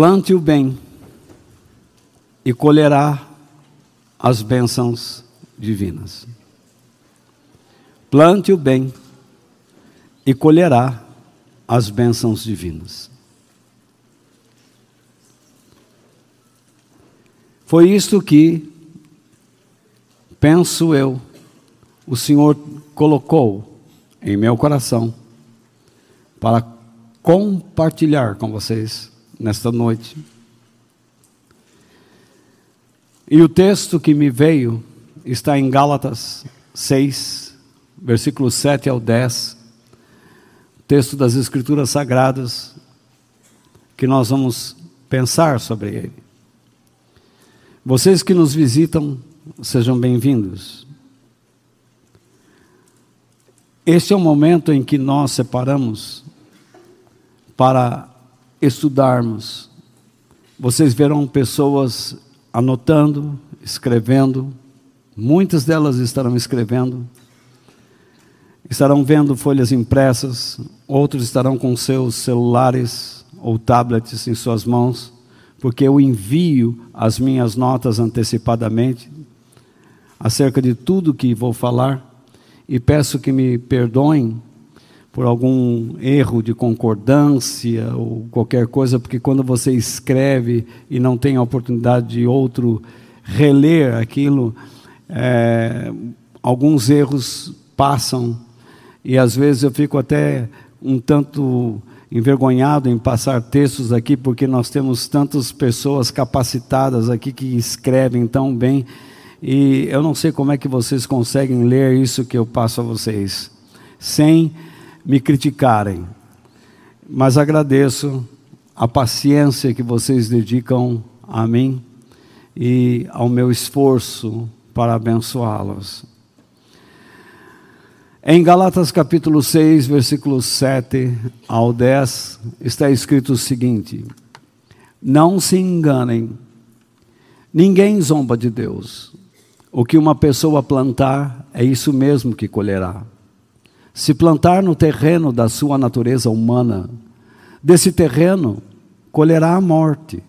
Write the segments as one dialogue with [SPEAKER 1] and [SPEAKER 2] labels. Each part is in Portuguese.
[SPEAKER 1] Plante o bem e colherá as bênçãos divinas. Plante o bem e colherá as bênçãos divinas. Foi isto que, penso eu, o Senhor colocou em meu coração para compartilhar com vocês nesta noite. E o texto que me veio está em Gálatas 6, versículos 7 ao 10, texto das Escrituras Sagradas, que nós vamos pensar sobre ele. Vocês que nos visitam, sejam bem-vindos. Este é o momento em que nós separamos para estudarmos. Vocês verão pessoas anotando, escrevendo, muitas delas estarão escrevendo, estarão vendo folhas impressas, outros estarão com seus celulares ou tablets em suas mãos porque eu envio as minhas notas antecipadamente acerca de tudo que vou falar e peço que me perdoem por algum erro de concordância ou qualquer coisa, porque quando você escreve e não tem a oportunidade de outro reler aquilo, é, alguns erros passam e às vezes eu fico até um tanto envergonhado em passar textos aqui, porque nós temos tantas pessoas capacitadas aqui que escrevem tão bem. E eu não sei como é que vocês conseguem ler isso que eu passo a vocês, sem me criticarem. Mas agradeço a paciência que vocês dedicam a mim e ao meu esforço para abençoá-los. Em Galatas capítulo 6, versículos 7 ao 10, está escrito o seguinte: Não se enganem, ninguém zomba de Deus. O que uma pessoa plantar, é isso mesmo que colherá. Se plantar no terreno da sua natureza humana, desse terreno colherá a morte.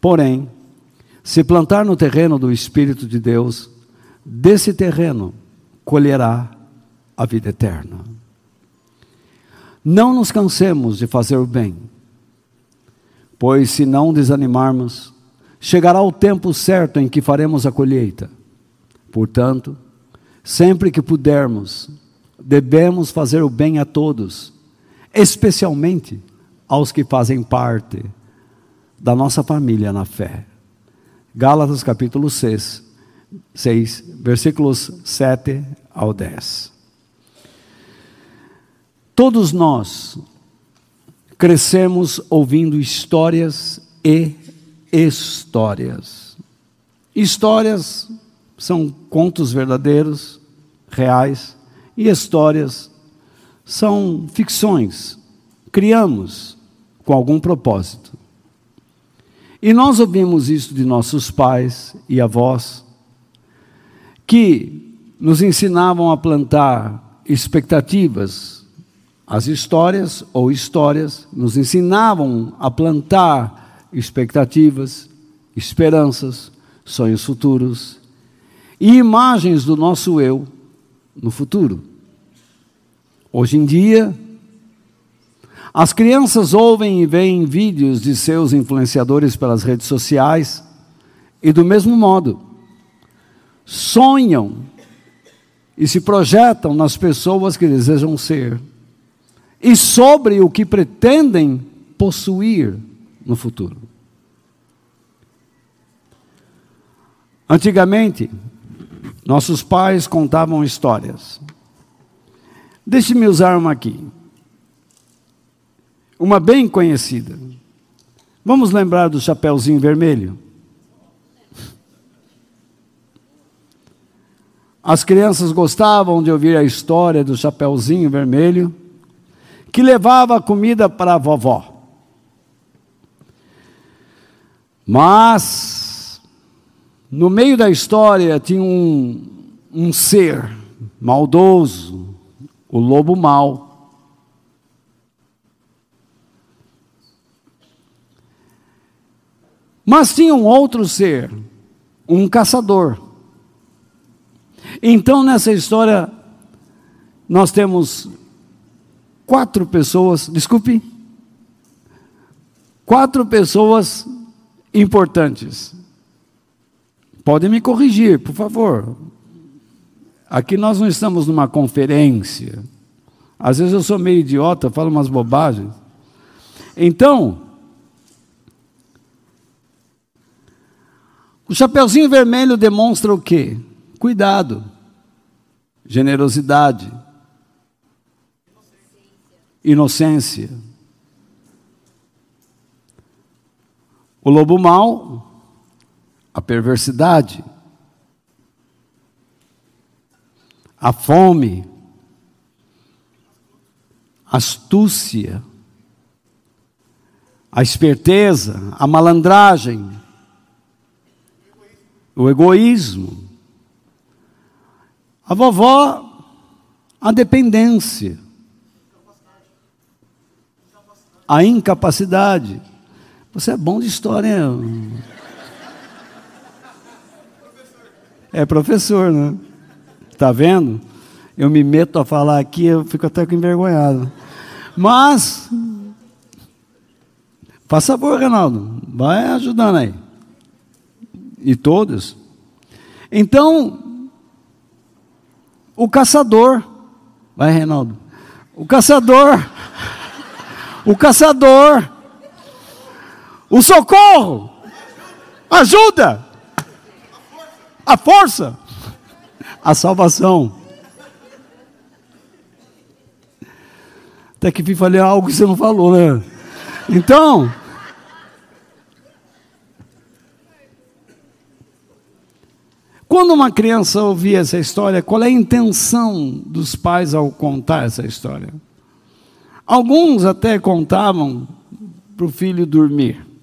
[SPEAKER 1] Porém, se plantar no terreno do Espírito de Deus, desse terreno colherá a vida eterna. Não nos cansemos de fazer o bem, pois se não desanimarmos, chegará o tempo certo em que faremos a colheita. Portanto, sempre que pudermos, devemos fazer o bem a todos, especialmente aos que fazem parte da nossa família na fé. Gálatas capítulo 6, 6 versículos 7 ao 10. Todos nós crescemos ouvindo histórias e histórias. Histórias são contos verdadeiros, reais, e histórias são ficções. Criamos com algum propósito. E nós ouvimos isso de nossos pais e avós, que nos ensinavam a plantar expectativas as histórias ou histórias nos ensinavam a plantar expectativas, esperanças, sonhos futuros e imagens do nosso eu no futuro. Hoje em dia, as crianças ouvem e veem vídeos de seus influenciadores pelas redes sociais e, do mesmo modo, sonham e se projetam nas pessoas que desejam ser e sobre o que pretendem possuir no futuro. Antigamente, nossos pais contavam histórias. Deixe-me usar uma aqui. Uma bem conhecida. Vamos lembrar do Chapeuzinho Vermelho? As crianças gostavam de ouvir a história do Chapeuzinho Vermelho que levava comida para a vovó. Mas, no meio da história, tinha um, um ser maldoso, o lobo mau. Mas tinha um outro ser, um caçador. Então, nessa história, nós temos quatro pessoas, desculpe, quatro pessoas importantes. Podem me corrigir, por favor. Aqui nós não estamos numa conferência. Às vezes eu sou meio idiota, falo umas bobagens. Então, o Chapeuzinho Vermelho demonstra o quê? Cuidado, generosidade, inocência. O lobo mau, a perversidade, a fome, a astúcia, a esperteza, a malandragem, o egoísmo. A vovó, a dependência, a incapacidade. Você é bom de história, hein? É professor, né? Está vendo? Eu me meto a falar aqui, eu fico até envergonhado. Mas, faça favor, Reinaldo, vai ajudando aí. E todos. Então, o caçador, vai, Reinaldo. O caçador, o caçador, o socorro, ajuda, a força, a salvação. Até que fui falei algo que você não falou, né? Então. Quando uma criança ouvia essa história, qual é a intenção dos pais ao contar essa história? Alguns até contavam para o filho dormir.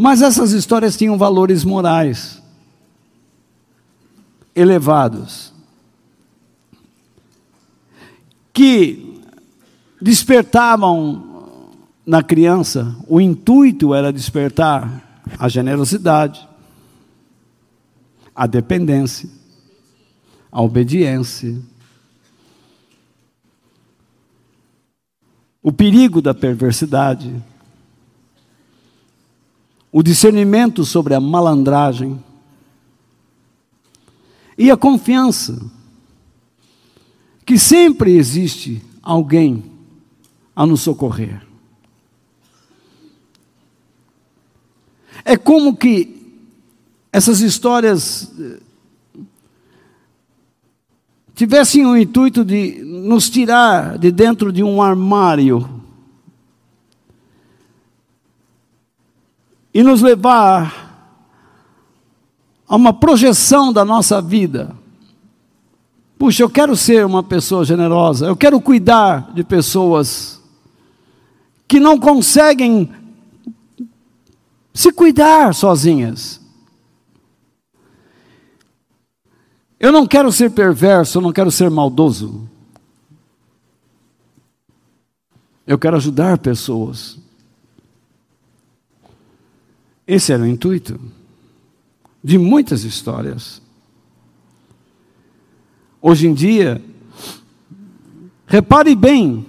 [SPEAKER 1] Mas essas histórias tinham valores morais elevados que despertavam na criança, o intuito era despertar a generosidade, a dependência, a obediência, o perigo da perversidade, o discernimento sobre a malandragem e a confiança que sempre existe alguém a nos socorrer. É como que essas histórias eh, tivessem o intuito de nos tirar de dentro de um armário e nos levar a uma projeção da nossa vida. Puxa, eu quero ser uma pessoa generosa, eu quero cuidar de pessoas que não conseguem se cuidar sozinhas. Eu não quero ser perverso, eu não quero ser maldoso. Eu quero ajudar pessoas. Esse era o intuito de muitas histórias. Hoje em dia, repare bem,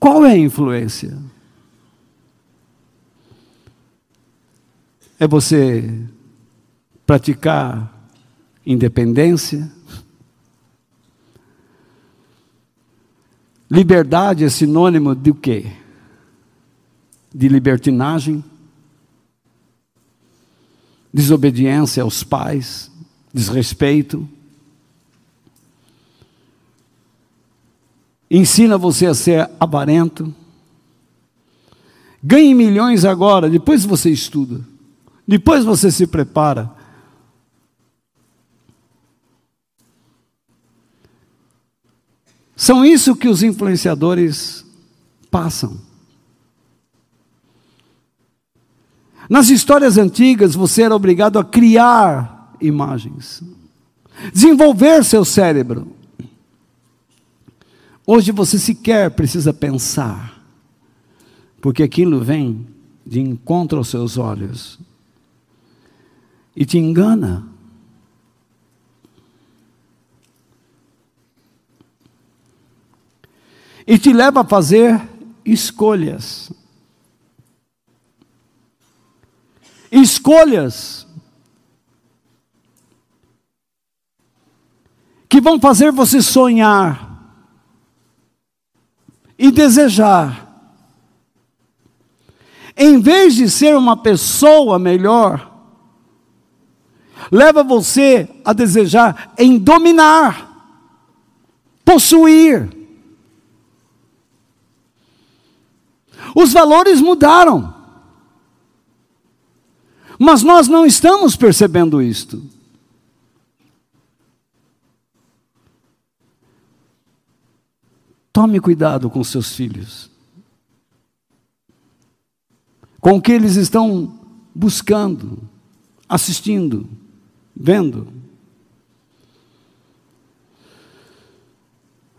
[SPEAKER 1] qual é a influência? É você praticar independência? Liberdade é sinônimo de o quê? De libertinagem? Desobediência aos pais, desrespeito. Ensina você a ser avarento. Ganhe milhões agora, depois você estuda, depois você se prepara. São isso que os influenciadores passam. Nas histórias antigas, você era obrigado a criar imagens, desenvolver seu cérebro. Hoje você sequer precisa pensar, porque aquilo vem de encontro aos seus olhos e te engana. E te leva a fazer escolhas. Escolhas que vão fazer você sonhar e desejar. Em vez de ser uma pessoa melhor, leva você a desejar em dominar, possuir. Os valores mudaram. Mas nós não estamos percebendo isto. Tome cuidado com seus filhos. Com o que eles estão buscando, assistindo, vendo.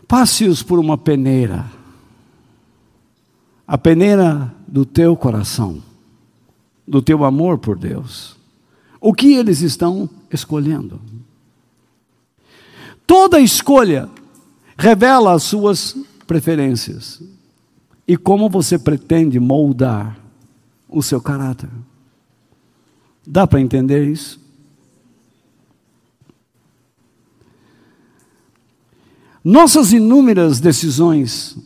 [SPEAKER 1] Passe-os por uma peneira. A peneira do teu coração, do teu amor por Deus. O que eles estão escolhendo? Toda escolha revela as suas preferências e como você pretende moldar o seu caráter. Dá para entender isso? Nossas inúmeras decisões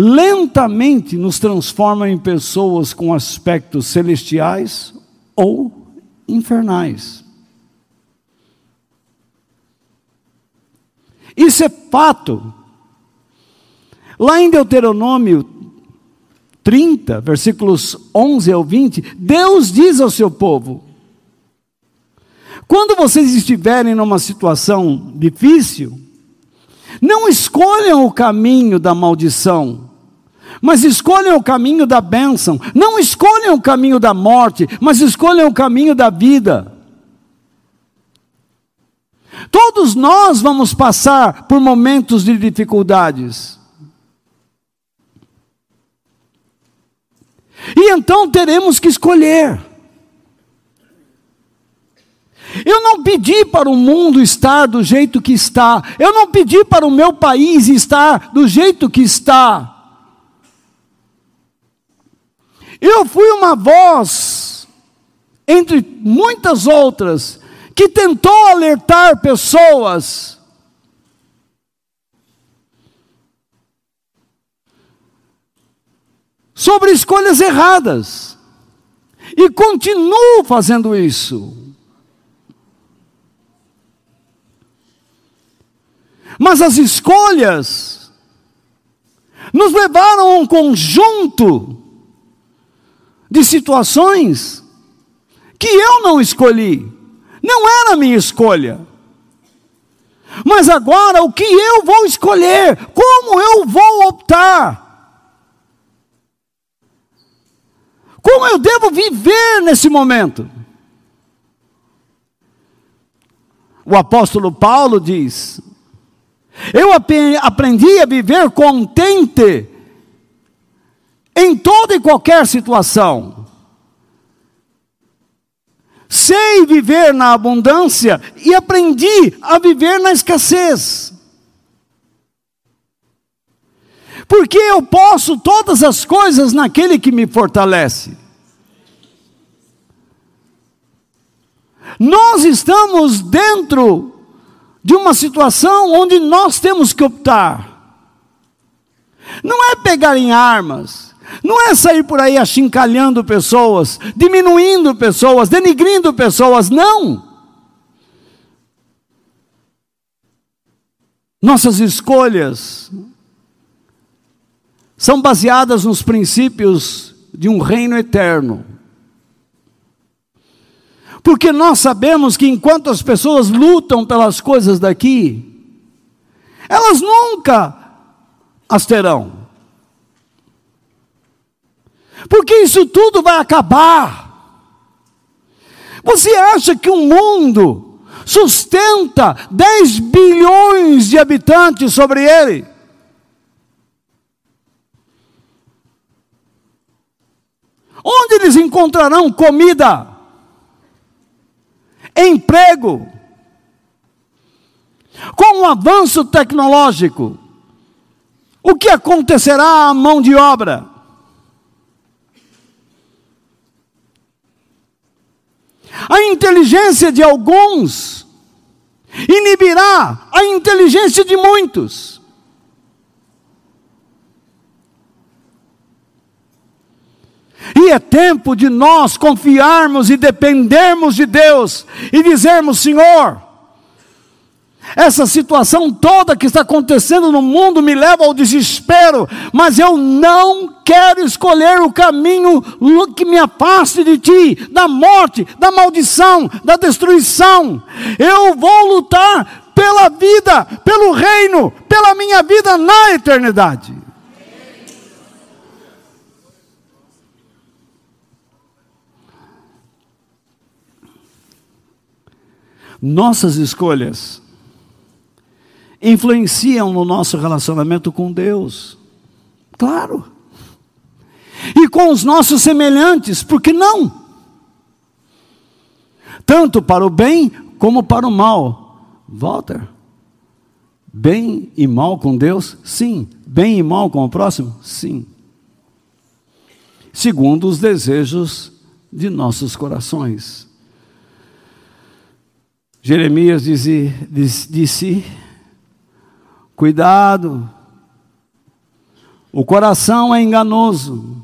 [SPEAKER 1] lentamente nos transformam em pessoas com aspectos celestiais ou infernais. Isso é fato. Lá em Deuteronômio 30, versículos 11 ao 20, Deus diz ao seu povo: quando vocês estiverem numa situação difícil, não escolham o caminho da maldição, mas escolham o caminho da bênção. Não escolham o caminho da morte, mas escolham o caminho da vida. Todos nós vamos passar por momentos de dificuldades. E então teremos que escolher. Eu não pedi para o mundo estar do jeito que está. Eu não pedi para o meu país estar do jeito que está. Eu fui uma voz, entre muitas outras, que tentou alertar pessoas. Sobre escolhas erradas. E continuo fazendo isso. Mas as escolhas nos levaram a um conjunto de situações que eu não escolhi. Não era minha escolha. Mas agora o que eu vou escolher? Como eu vou optar? Como eu devo viver nesse momento? O apóstolo Paulo diz: Eu aprendi a viver contente em toda e qualquer situação sei viver na abundância e aprendi a viver na escassez. Porque eu posso todas as coisas naquele que me fortalece. Nós estamos dentro de uma situação onde nós temos que optar. Não é pegar em armas, não é sair por aí achincalhando pessoas, diminuindo pessoas, denigrindo pessoas, não. Nossas escolhas são baseadas nos princípios de um reino eterno. Porque nós sabemos que enquanto as pessoas lutam pelas coisas daqui, elas nunca as terão porque isso tudo vai acabar. Você acha que o um mundo sustenta 10 bilhões de habitantes sobre ele? Onde eles encontrarão comida, emprego? Com o avanço tecnológico, o que acontecerá à mão de obra? A inteligência de alguns inibirá a inteligência de muitos. E é tempo de nós confiarmos e dependermos de Deus e dizermos: Senhor, essa situação toda que está acontecendo no mundo me leva ao desespero, mas eu não quero escolher o caminho que me afaste de ti, da morte, da maldição, da destruição. Eu vou lutar pela vida, pelo reino, pela minha vida na eternidade. Nossas escolhas influenciam no nosso relacionamento com Deus. Claro. E com os nossos semelhantes, por que não? Tanto para o bem como para o mal. Walter, bem e mal com Deus? Sim. Bem e mal com o próximo? Sim. Segundo os desejos de nossos corações. Jeremias disse, disse Cuidado. O coração é enganoso.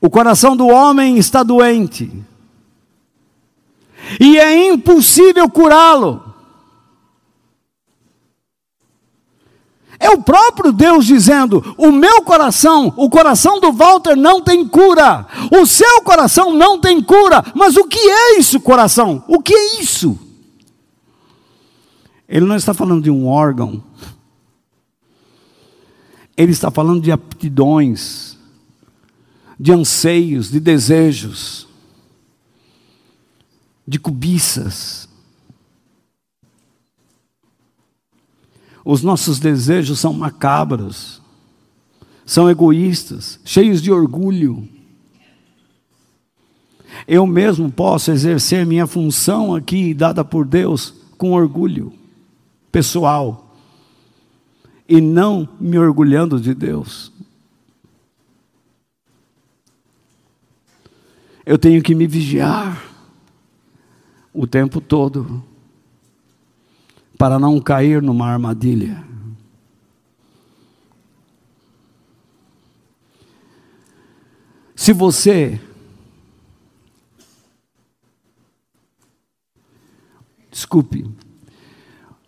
[SPEAKER 1] O coração do homem está doente. E é impossível curá-lo. É o próprio Deus dizendo: o meu coração, o coração do Walter não tem cura, o seu coração não tem cura, mas o que é isso, coração? O que é isso? Ele não está falando de um órgão. Ele está falando de aptidões, de anseios, de desejos, de cobiças. Os nossos desejos são macabros, são egoístas, cheios de orgulho. Eu mesmo posso exercer minha função aqui dada por Deus com orgulho pessoal e não me orgulhando de Deus. Eu tenho que me vigiar o tempo todo para não cair numa armadilha. Se você desculpe,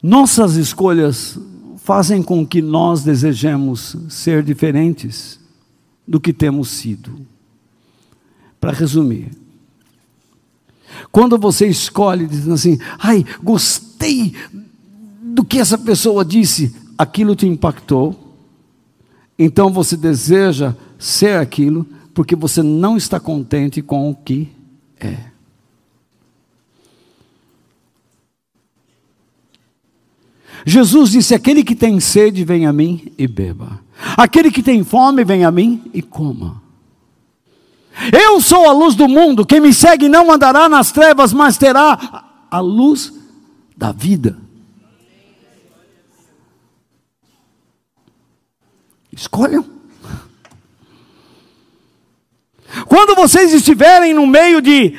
[SPEAKER 1] nossas escolhas fazem com que nós desejemos ser diferentes do que temos sido. Para resumir, quando você escolhe dizendo assim, ai, gostei do que essa pessoa disse, aquilo te impactou, então você deseja ser aquilo, porque você não está contente com o que é. Jesus disse: Aquele que tem sede, vem a mim e beba. Aquele que tem fome, vem a mim e coma. Eu sou a luz do mundo, quem me segue não andará nas trevas, mas terá a luz da vida. Escolham. Quando vocês estiverem no meio de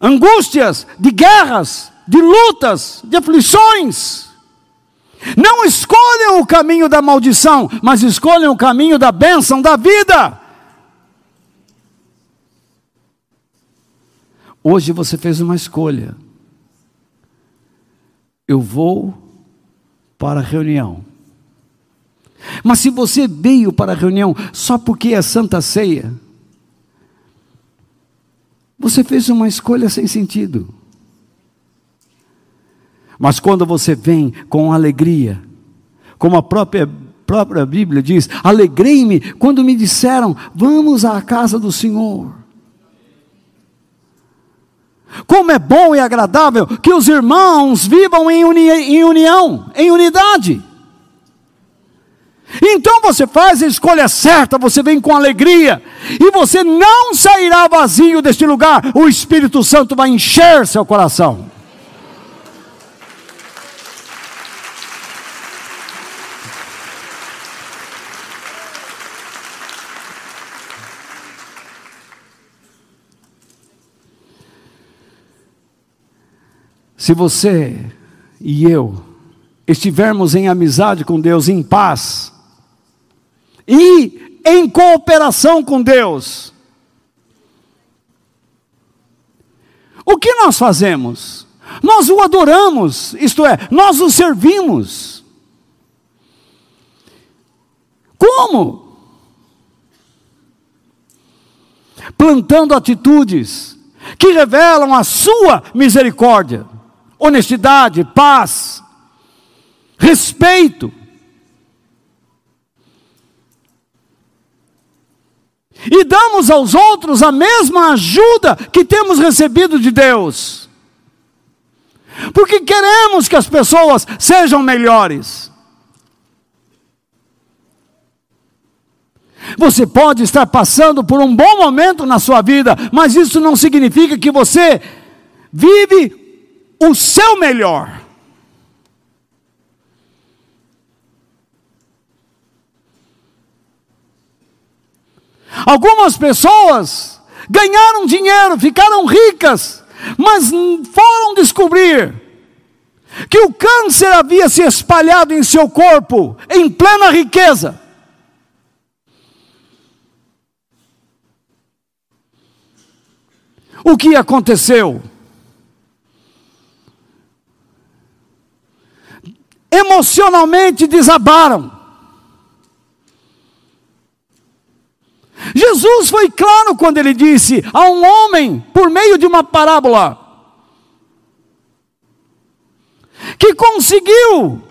[SPEAKER 1] angústias, de guerras, de lutas, de aflições, não escolham o caminho da maldição, mas escolham o caminho da bênção da vida. Hoje você fez uma escolha. Eu vou para a reunião. Mas se você veio para a reunião só porque é Santa Ceia, você fez uma escolha sem sentido. Mas quando você vem com alegria, como a própria, própria Bíblia diz: alegrei-me quando me disseram, vamos à casa do Senhor. Como é bom e agradável que os irmãos vivam em, uni em união, em unidade. Então você faz a escolha certa, você vem com alegria, e você não sairá vazio deste lugar, o Espírito Santo vai encher seu coração. Se você e eu estivermos em amizade com Deus, em paz, e em cooperação com Deus, o que nós fazemos? Nós o adoramos, isto é, nós o servimos. Como? Plantando atitudes que revelam a sua misericórdia honestidade, paz, respeito. E damos aos outros a mesma ajuda que temos recebido de Deus. Porque queremos que as pessoas sejam melhores. Você pode estar passando por um bom momento na sua vida, mas isso não significa que você vive o seu melhor. Algumas pessoas ganharam dinheiro, ficaram ricas, mas foram descobrir que o câncer havia se espalhado em seu corpo em plena riqueza. O que aconteceu? Emocionalmente desabaram. Jesus foi claro quando ele disse a um homem, por meio de uma parábola, que conseguiu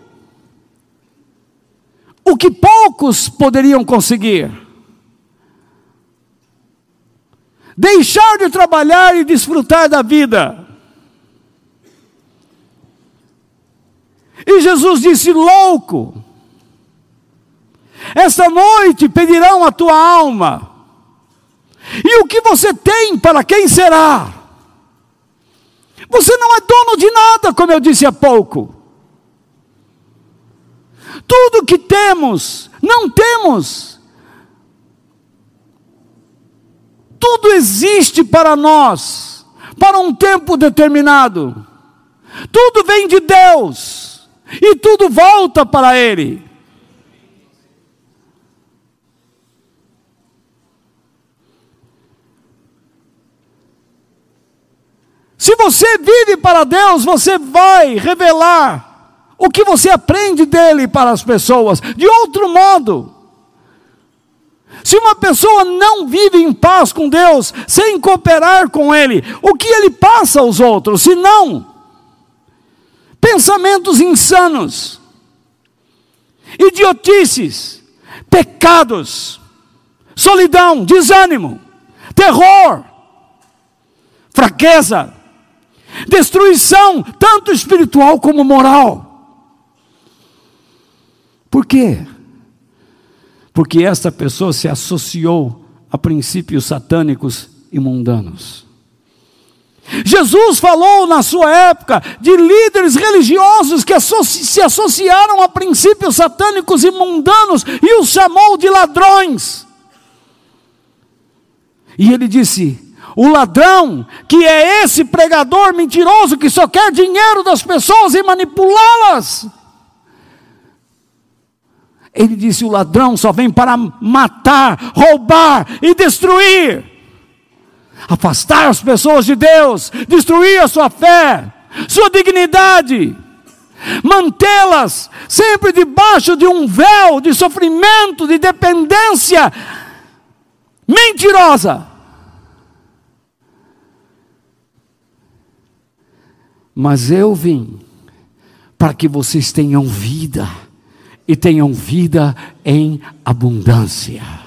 [SPEAKER 1] o que poucos poderiam conseguir. Deixar de trabalhar e desfrutar da vida. E Jesus disse: Louco, esta noite pedirão a tua alma, e o que você tem para quem será? Você não é dono de nada, como eu disse há pouco. Tudo que temos, não temos. Tudo existe para nós, para um tempo determinado. Tudo vem de Deus e tudo volta para Ele. Se você vive para Deus, você vai revelar o que você aprende dele para as pessoas. De outro modo, se uma pessoa não vive em paz com Deus, sem cooperar com Ele, o que ele passa aos outros? Se não, pensamentos insanos, idiotices, pecados, solidão, desânimo, terror, fraqueza, destruição, tanto espiritual como moral. Por quê? Porque esta pessoa se associou a princípios satânicos e mundanos. Jesus falou na sua época de líderes religiosos que se associaram a princípios satânicos e mundanos e os chamou de ladrões. E ele disse: o ladrão, que é esse pregador mentiroso que só quer dinheiro das pessoas e manipulá-las. Ele disse: o ladrão só vem para matar, roubar e destruir afastar as pessoas de Deus, destruir a sua fé, sua dignidade, mantê-las sempre debaixo de um véu de sofrimento, de dependência mentirosa. Mas eu vim para que vocês tenham vida e tenham vida em abundância.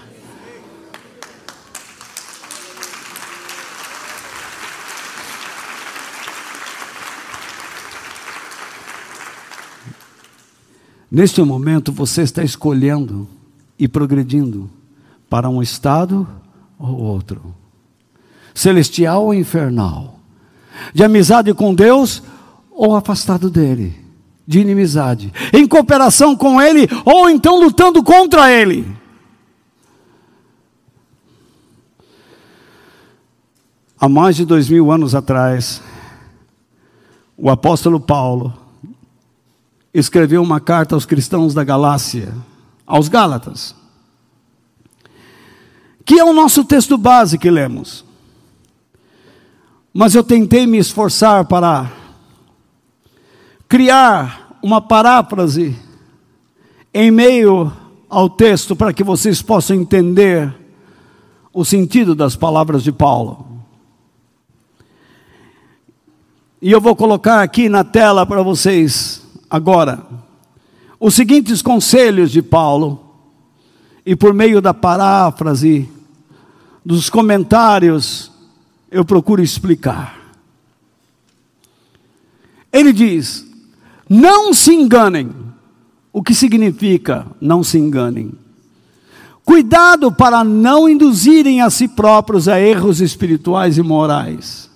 [SPEAKER 1] Neste momento você está escolhendo e progredindo para um estado ou outro, celestial ou infernal, de amizade com Deus ou afastado dele, de inimizade, em cooperação com ele ou então lutando contra ele. Há mais de dois mil anos atrás, o apóstolo Paulo escreveu uma carta aos cristãos da Galácia, aos Gálatas, que é o nosso texto base que lemos. Mas eu tentei me esforçar para criar uma paráfrase em meio ao texto para que vocês possam entender o sentido das palavras de Paulo. E eu vou colocar aqui na tela para vocês agora os seguintes conselhos de Paulo, e por meio da paráfrase, dos comentários, eu procuro explicar. Ele diz: não se enganem. O que significa não se enganem? Cuidado para não induzirem a si próprios a erros espirituais e morais.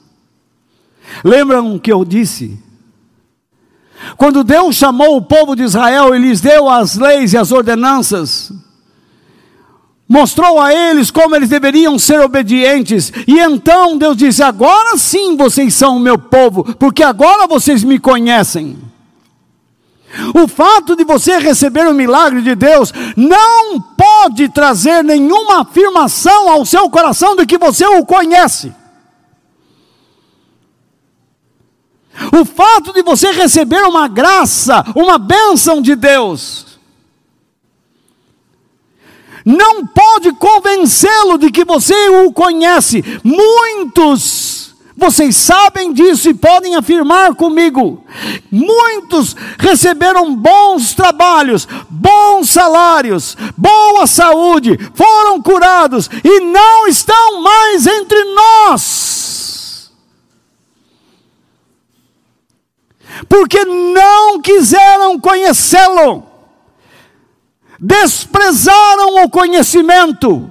[SPEAKER 1] Lembram que eu disse? Quando Deus chamou o povo de Israel e lhes deu as leis e as ordenanças, mostrou a eles como eles deveriam ser obedientes, e então Deus disse: Agora sim vocês são o meu povo, porque agora vocês me conhecem. O fato de você receber o milagre de Deus não pode trazer nenhuma afirmação ao seu coração de que você o conhece. O fato de você receber uma graça, uma bênção de Deus, não pode convencê-lo de que você o conhece. Muitos, vocês sabem disso e podem afirmar comigo. Muitos receberam bons trabalhos, bons salários, boa saúde, foram curados e não estão mais entre nós. Porque não quiseram conhecê-lo. Desprezaram o conhecimento,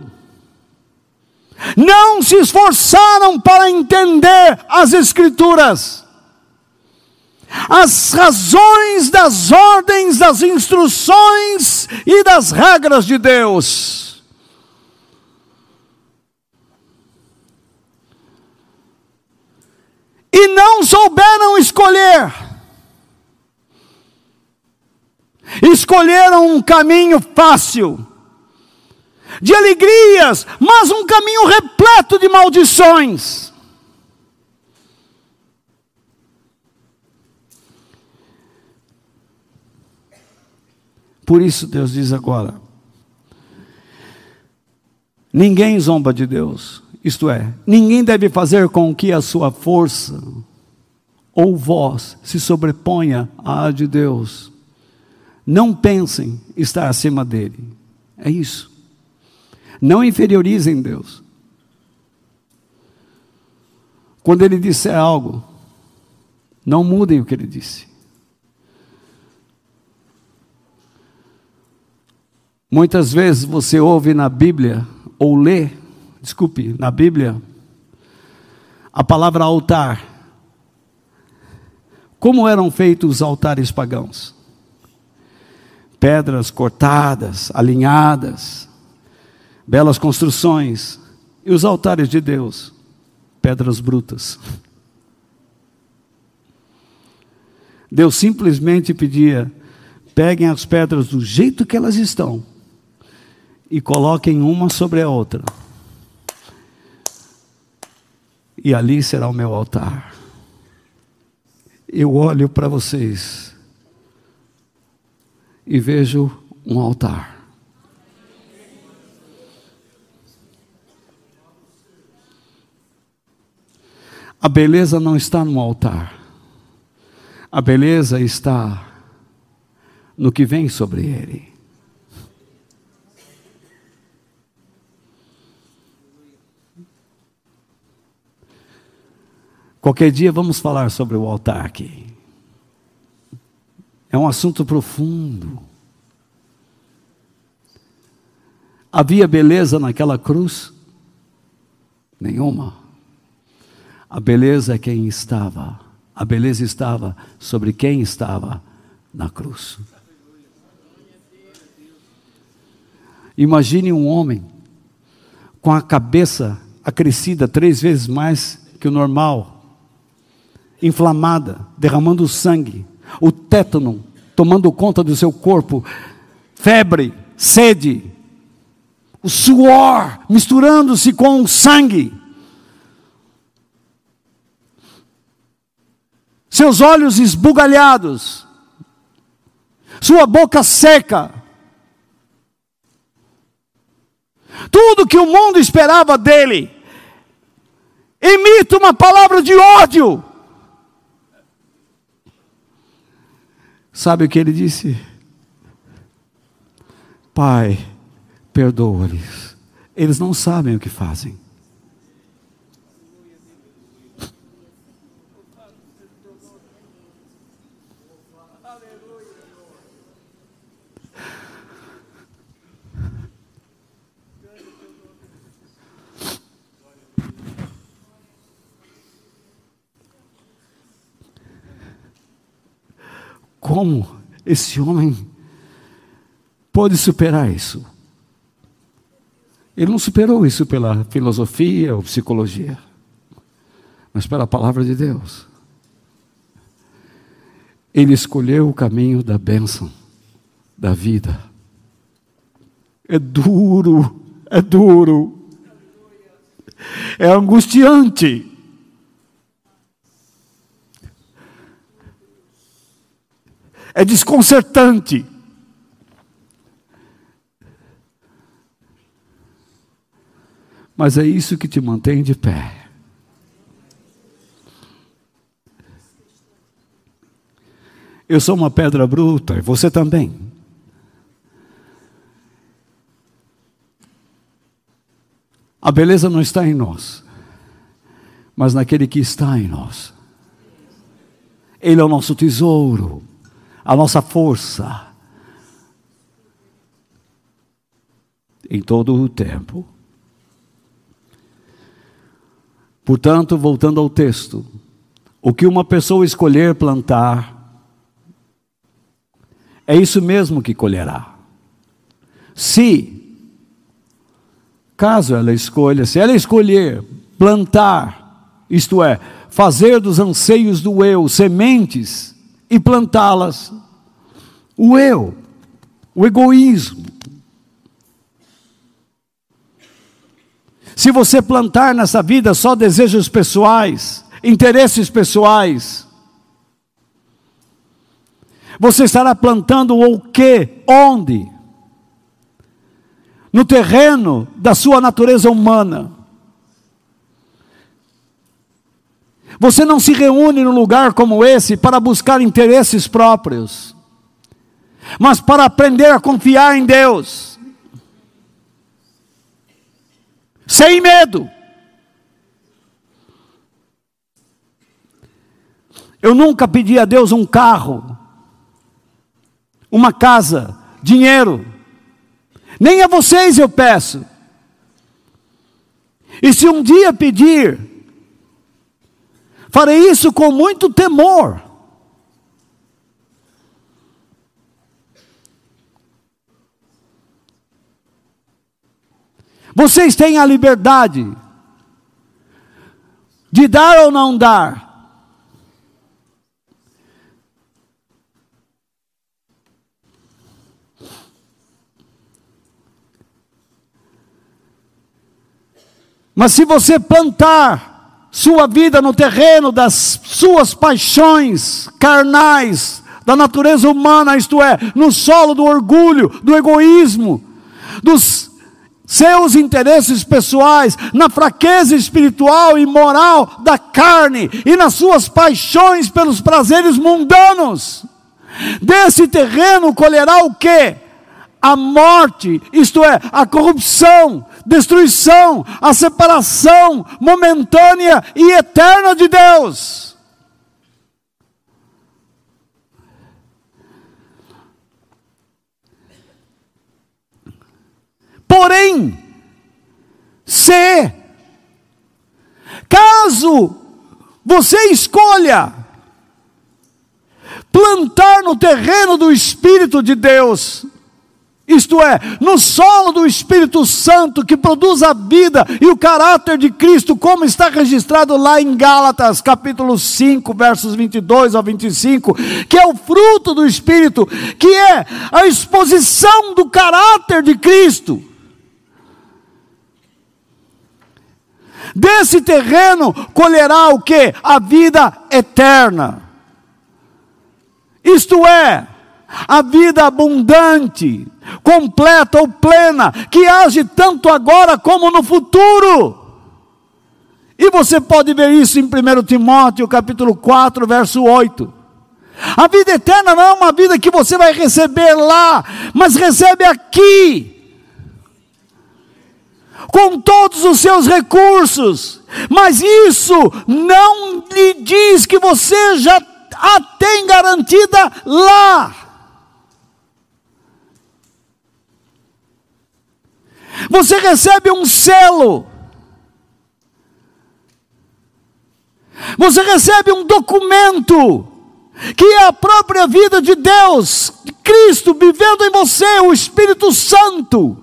[SPEAKER 1] não se esforçaram para entender as Escrituras, as razões das ordens, das instruções e das regras de Deus. E não souberam escolher escolheram um caminho fácil, de alegrias, mas um caminho repleto de maldições. Por isso Deus diz agora: ninguém zomba de Deus, isto é, ninguém deve fazer com que a sua força ou voz se sobreponha à de Deus. Não pensem estar acima dele. É isso. Não inferiorizem Deus. Quando ele disser algo, não mudem o que ele disse. Muitas vezes você ouve na Bíblia, ou lê, desculpe, na Bíblia, a palavra altar. Como eram feitos os altares pagãos? Pedras cortadas, alinhadas, belas construções, e os altares de Deus, pedras brutas. Deus simplesmente pedia: peguem as pedras do jeito que elas estão e coloquem uma sobre a outra. E ali será o meu altar. Eu olho para vocês e vejo um altar. A beleza não está no altar. A beleza está no que vem sobre ele. Qualquer dia vamos falar sobre o altar aqui. É um assunto profundo. Havia beleza naquela cruz? Nenhuma. A beleza é quem estava. A beleza estava sobre quem estava na cruz. Imagine um homem com a cabeça acrescida três vezes mais que o normal, inflamada, derramando sangue, o tétano tomando conta do seu corpo, febre, sede, o suor misturando-se com o sangue. Seus olhos esbugalhados, sua boca seca. Tudo que o mundo esperava dele, emite uma palavra de ódio. Sabe o que ele disse? Pai, perdoa-lhes. Eles não sabem o que fazem. Como esse homem pôde superar isso? Ele não superou isso pela filosofia ou psicologia, mas pela palavra de Deus. Ele escolheu o caminho da bênção, da vida. É duro, é duro, é angustiante. É desconcertante. Mas é isso que te mantém de pé. Eu sou uma pedra bruta, e você também. A beleza não está em nós, mas naquele que está em nós. Ele é o nosso tesouro a nossa força em todo o tempo. Portanto, voltando ao texto, o que uma pessoa escolher plantar, é isso mesmo que colherá. Se, caso ela escolha, se ela escolher plantar, isto é, fazer dos anseios do eu sementes e plantá-las. O eu, o egoísmo. Se você plantar nessa vida só desejos pessoais, interesses pessoais, você estará plantando o que? Onde? No terreno da sua natureza humana. Você não se reúne num lugar como esse para buscar interesses próprios, mas para aprender a confiar em Deus, sem medo. Eu nunca pedi a Deus um carro, uma casa, dinheiro, nem a vocês eu peço. E se um dia pedir, Farei isso com muito temor. Vocês têm a liberdade de dar ou não dar. Mas se você plantar sua vida no terreno das suas paixões carnais, da natureza humana, isto é, no solo do orgulho, do egoísmo, dos seus interesses pessoais, na fraqueza espiritual e moral da carne e nas suas paixões pelos prazeres mundanos. Desse terreno colherá o que? A morte, isto é, a corrupção, destruição, a separação momentânea e eterna de Deus. Porém, se caso você escolha plantar no terreno do Espírito de Deus, isto é, no solo do Espírito Santo que produz a vida e o caráter de Cristo, como está registrado lá em Gálatas, capítulo 5, versos 22 ao 25, que é o fruto do Espírito, que é a exposição do caráter de Cristo. Desse terreno colherá o que? A vida eterna. Isto é, a vida abundante, completa ou plena, que age tanto agora como no futuro. E você pode ver isso em 1 Timóteo, capítulo 4, verso 8. A vida eterna não é uma vida que você vai receber lá, mas recebe aqui. Com todos os seus recursos, mas isso não lhe diz que você já a tem garantida lá. Você recebe um selo. Você recebe um documento que é a própria vida de Deus, Cristo vivendo em você, o Espírito Santo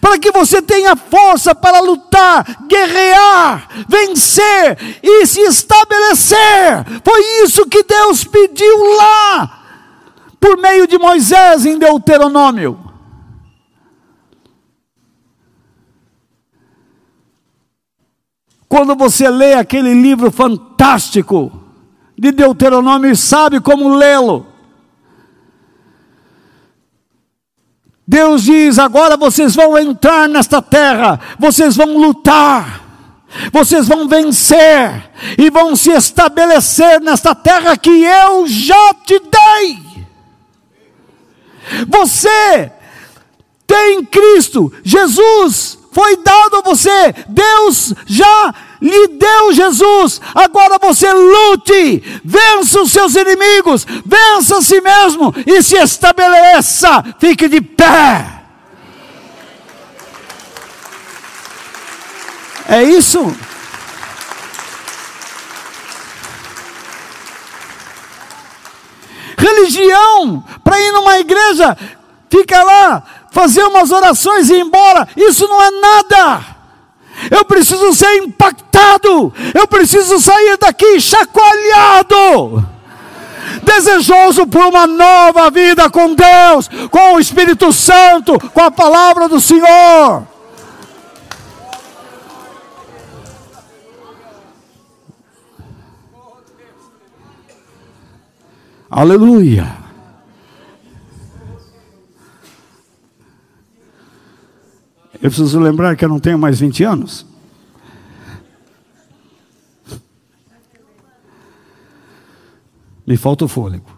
[SPEAKER 1] para que você tenha força para lutar, guerrear, vencer e se estabelecer. Foi isso que Deus pediu lá, por meio de Moisés em Deuteronômio. Quando você lê aquele livro fantástico de Deuteronômio e sabe como lê-lo, Deus diz: agora vocês vão entrar nesta terra, vocês vão lutar, vocês vão vencer e vão se estabelecer nesta terra que eu já te dei. Você tem Cristo, Jesus foi dado a você, Deus já lhe deu Jesus, agora você lute, vença os seus inimigos, vença a si mesmo e se estabeleça, fique de pé. É isso. Religião, para ir numa igreja, fica lá, fazer umas orações e ir embora, isso não é nada. Eu preciso ser impactado. Eu preciso sair daqui chacoalhado. Desejoso por uma nova vida com Deus, com o Espírito Santo, com a palavra do Senhor. Aleluia. Eu preciso lembrar que eu não tenho mais 20 anos. Me falta o fôlego.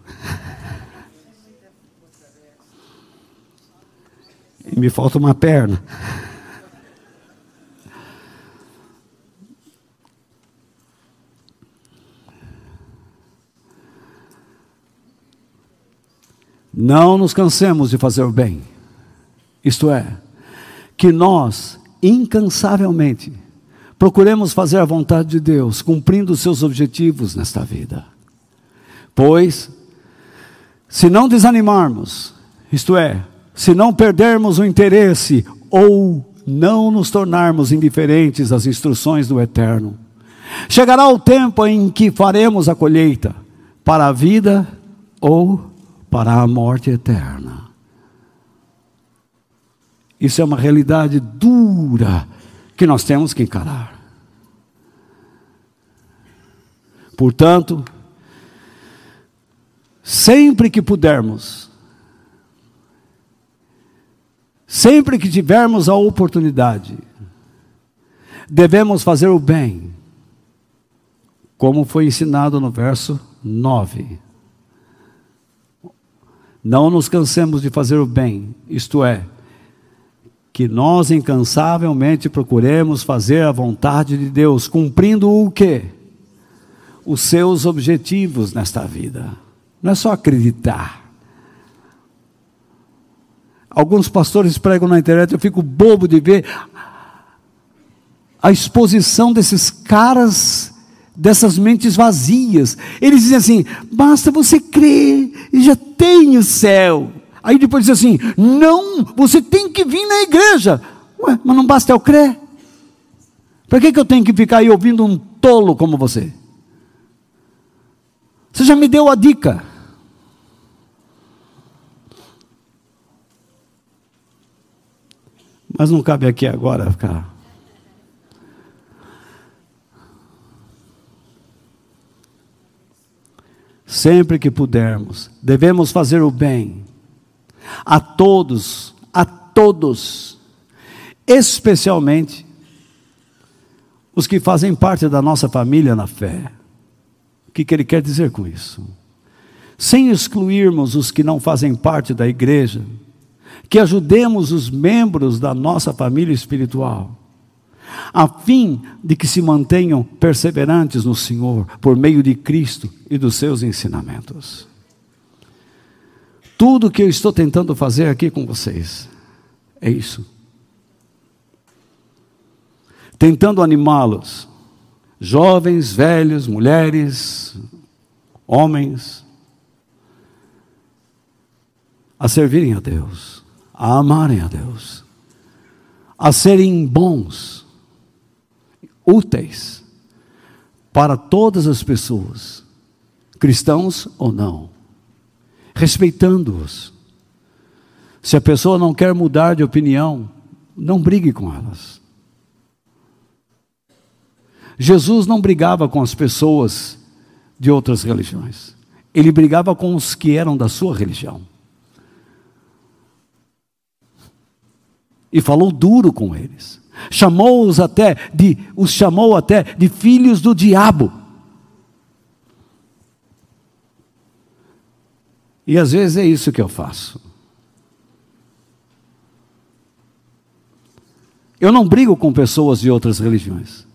[SPEAKER 1] E me falta uma perna. Não nos cansemos de fazer o bem. Isto é, que nós, incansavelmente, procuremos fazer a vontade de Deus, cumprindo os seus objetivos nesta vida. Pois, se não desanimarmos, isto é, se não perdermos o interesse ou não nos tornarmos indiferentes às instruções do Eterno, chegará o tempo em que faremos a colheita para a vida ou para a morte eterna. Isso é uma realidade dura que nós temos que encarar. Portanto, sempre que pudermos, sempre que tivermos a oportunidade, devemos fazer o bem, como foi ensinado no verso 9. Não nos cansemos de fazer o bem, isto é, que nós incansavelmente procuremos fazer a vontade de Deus, cumprindo o quê? Os seus objetivos nesta vida. Não é só acreditar. Alguns pastores pregam na internet, eu fico bobo de ver a exposição desses caras, dessas mentes vazias. Eles dizem assim: basta você crer e já tem o céu. Aí depois diz assim: não, você tem que vir na igreja. Ué, mas não basta eu crer? Para que, que eu tenho que ficar aí ouvindo um tolo como você? Você já me deu a dica. Mas não cabe aqui agora ficar. Sempre que pudermos, devemos fazer o bem a todos, a todos, especialmente os que fazem parte da nossa família na fé. O que, que ele quer dizer com isso? Sem excluirmos os que não fazem parte da igreja, que ajudemos os membros da nossa família espiritual, a fim de que se mantenham perseverantes no Senhor, por meio de Cristo e dos seus ensinamentos. Tudo que eu estou tentando fazer aqui com vocês. É isso. Tentando animá-los, jovens, velhos, mulheres, homens, a servirem a Deus, a amarem a Deus, a serem bons, úteis. Para todas as pessoas, cristãos ou não respeitando-os. Se a pessoa não quer mudar de opinião, não brigue com elas. Jesus não brigava com as pessoas de outras religiões. Ele brigava com os que eram da sua religião. E falou duro com eles. Chamou-os até de os chamou até de filhos do diabo. E às vezes é isso que eu faço. Eu não brigo com pessoas de outras religiões.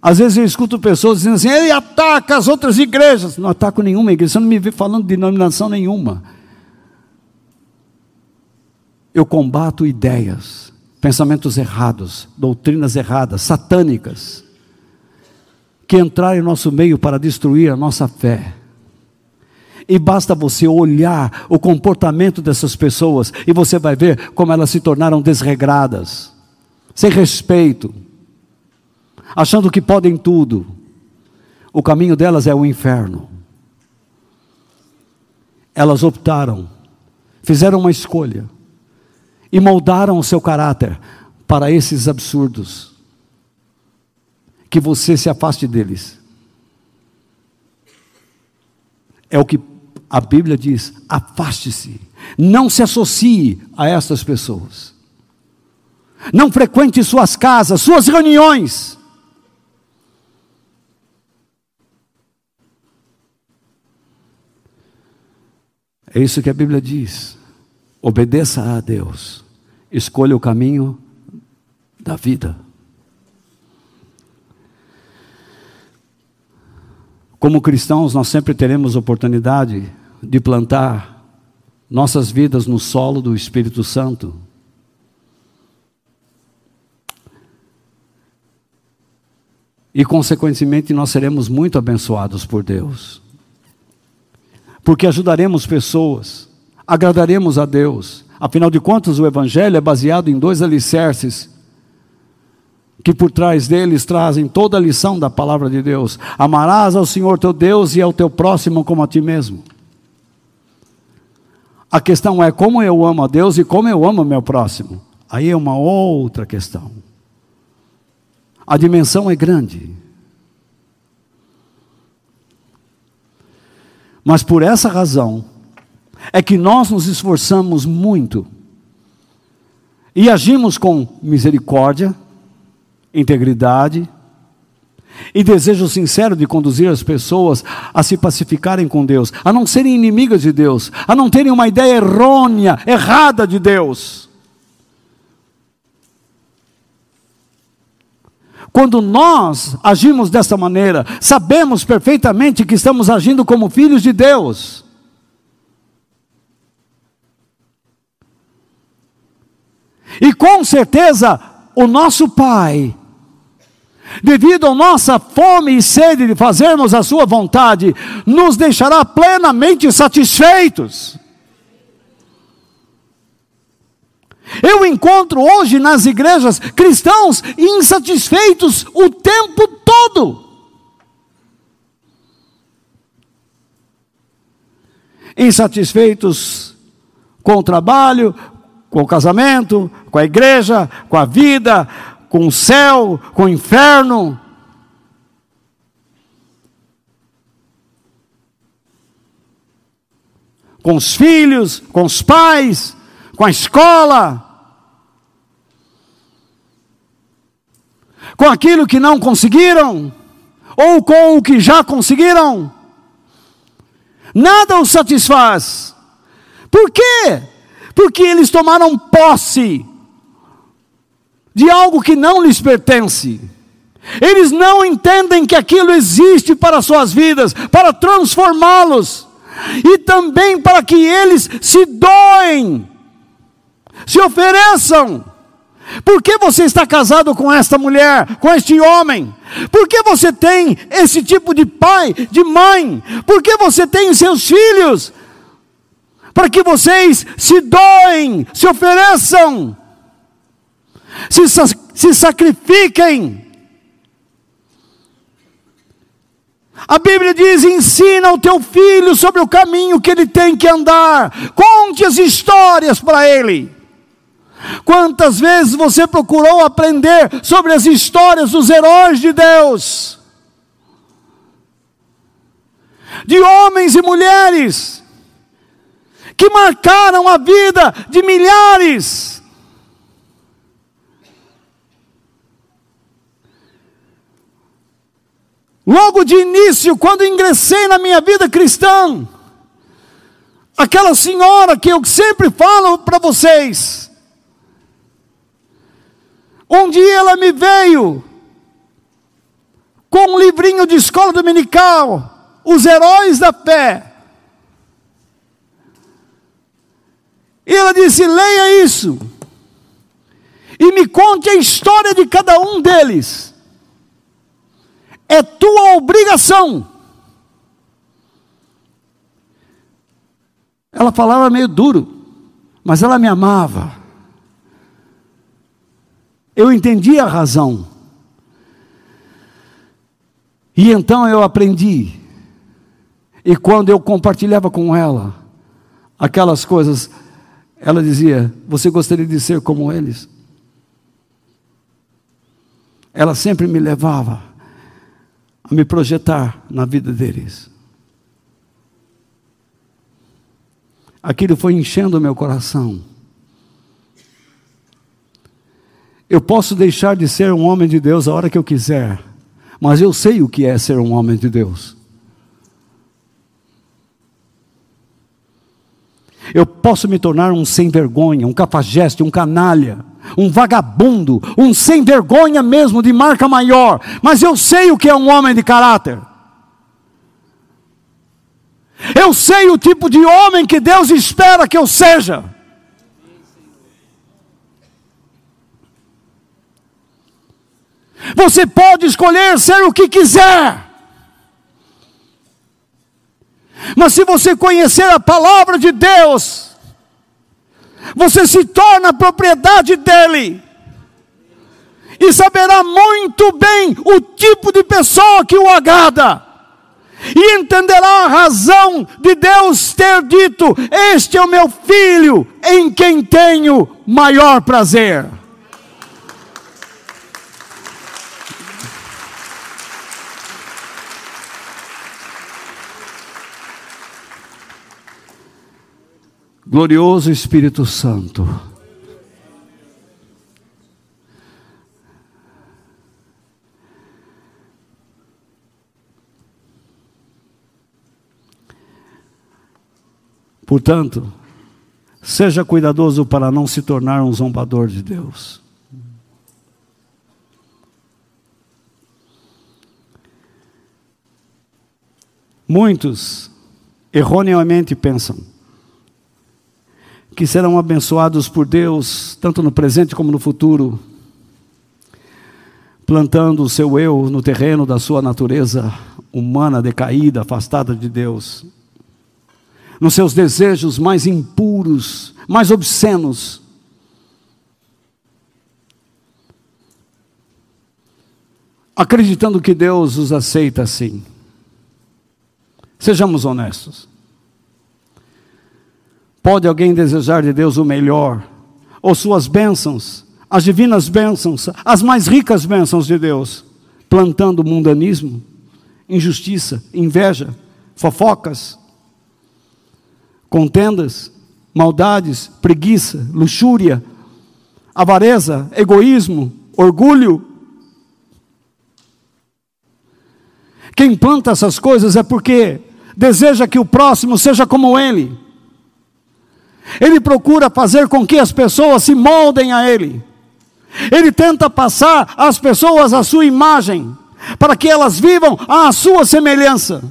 [SPEAKER 1] Às vezes eu escuto pessoas dizendo assim: ele ataca as outras igrejas. Não ataco nenhuma igreja, você não me vê falando de denominação nenhuma. Eu combato ideias, pensamentos errados, doutrinas erradas, satânicas, que entraram em nosso meio para destruir a nossa fé. E basta você olhar o comportamento dessas pessoas e você vai ver como elas se tornaram desregradas, sem respeito, achando que podem tudo. O caminho delas é o inferno. Elas optaram, fizeram uma escolha e moldaram o seu caráter para esses absurdos. Que você se afaste deles. É o que a Bíblia diz: afaste-se, não se associe a essas pessoas, não frequente suas casas, suas reuniões. É isso que a Bíblia diz. Obedeça a Deus, escolha o caminho da vida. Como cristãos, nós sempre teremos oportunidade de plantar nossas vidas no solo do Espírito Santo. E, consequentemente, nós seremos muito abençoados por Deus. Porque ajudaremos pessoas, agradaremos a Deus. Afinal de contas, o Evangelho é baseado em dois alicerces que por trás deles trazem toda a lição da palavra de Deus. Amarás ao Senhor teu Deus e ao teu próximo como a ti mesmo. A questão é como eu amo a Deus e como eu amo meu próximo. Aí é uma outra questão. A dimensão é grande. Mas por essa razão é que nós nos esforçamos muito e agimos com misericórdia, integridade e desejo sincero de conduzir as pessoas a se pacificarem com Deus, a não serem inimigas de Deus, a não terem uma ideia errônea, errada de Deus. Quando nós agimos dessa maneira, sabemos perfeitamente que estamos agindo como filhos de Deus. E com certeza, o nosso Pai, devido à nossa fome e sede de fazermos a Sua vontade, nos deixará plenamente satisfeitos. Eu encontro hoje nas igrejas cristãos insatisfeitos o tempo todo. Insatisfeitos com o trabalho, com o casamento, com a igreja, com a vida, com o céu, com o inferno. Com os filhos, com os pais, com a escola, com aquilo que não conseguiram, ou com o que já conseguiram. Nada os satisfaz. Por quê? Porque eles tomaram posse de algo que não lhes pertence. Eles não entendem que aquilo existe para suas vidas, para transformá-los e também para que eles se doem, se ofereçam. Por que você está casado com esta mulher, com este homem? Por que você tem esse tipo de pai, de mãe? Por que você tem seus filhos? para que vocês se doem, se ofereçam, se, se sacrifiquem. A Bíblia diz: ensina o teu filho sobre o caminho que ele tem que andar, conte as histórias para ele. Quantas vezes você procurou aprender sobre as histórias dos heróis de Deus? De homens e mulheres que marcaram a vida de milhares. Logo de início, quando ingressei na minha vida cristã, aquela senhora que eu sempre falo para vocês, um dia ela me veio com um livrinho de escola dominical, Os Heróis da Fé. E ela disse: leia isso. E me conte a história de cada um deles. É tua obrigação. Ela falava meio duro, mas ela me amava. Eu entendi a razão. E então eu aprendi. E quando eu compartilhava com ela aquelas coisas, ela dizia: Você gostaria de ser como eles? Ela sempre me levava a me projetar na vida deles. Aquilo foi enchendo meu coração. Eu posso deixar de ser um homem de Deus a hora que eu quiser, mas eu sei o que é ser um homem de Deus. Eu posso me tornar um sem vergonha, um cafajeste, um canalha, um vagabundo, um sem vergonha mesmo de marca maior, mas eu sei o que é um homem de caráter. Eu sei o tipo de homem que Deus espera que eu seja. Você pode escolher ser o que quiser. Mas se você conhecer a palavra de Deus, você se torna propriedade dele. E saberá muito bem o tipo de pessoa que o agrada. E entenderá a razão de Deus ter dito: Este é o meu filho, em quem tenho maior prazer. Glorioso Espírito Santo. Portanto, seja cuidadoso para não se tornar um zombador de Deus. Muitos erroneamente pensam que serão abençoados por Deus, tanto no presente como no futuro, plantando o seu eu no terreno da sua natureza humana decaída, afastada de Deus, nos seus desejos mais impuros, mais obscenos. Acreditando que Deus os aceita assim. Sejamos honestos. Pode alguém desejar de Deus o melhor, ou suas bênçãos, as divinas bênçãos, as mais ricas bênçãos de Deus, plantando mundanismo, injustiça, inveja, fofocas, contendas, maldades, preguiça, luxúria, avareza, egoísmo, orgulho. Quem planta essas coisas é porque deseja que o próximo seja como ele. Ele procura fazer com que as pessoas se moldem a Ele. Ele tenta passar às pessoas a sua imagem, para que elas vivam à sua semelhança.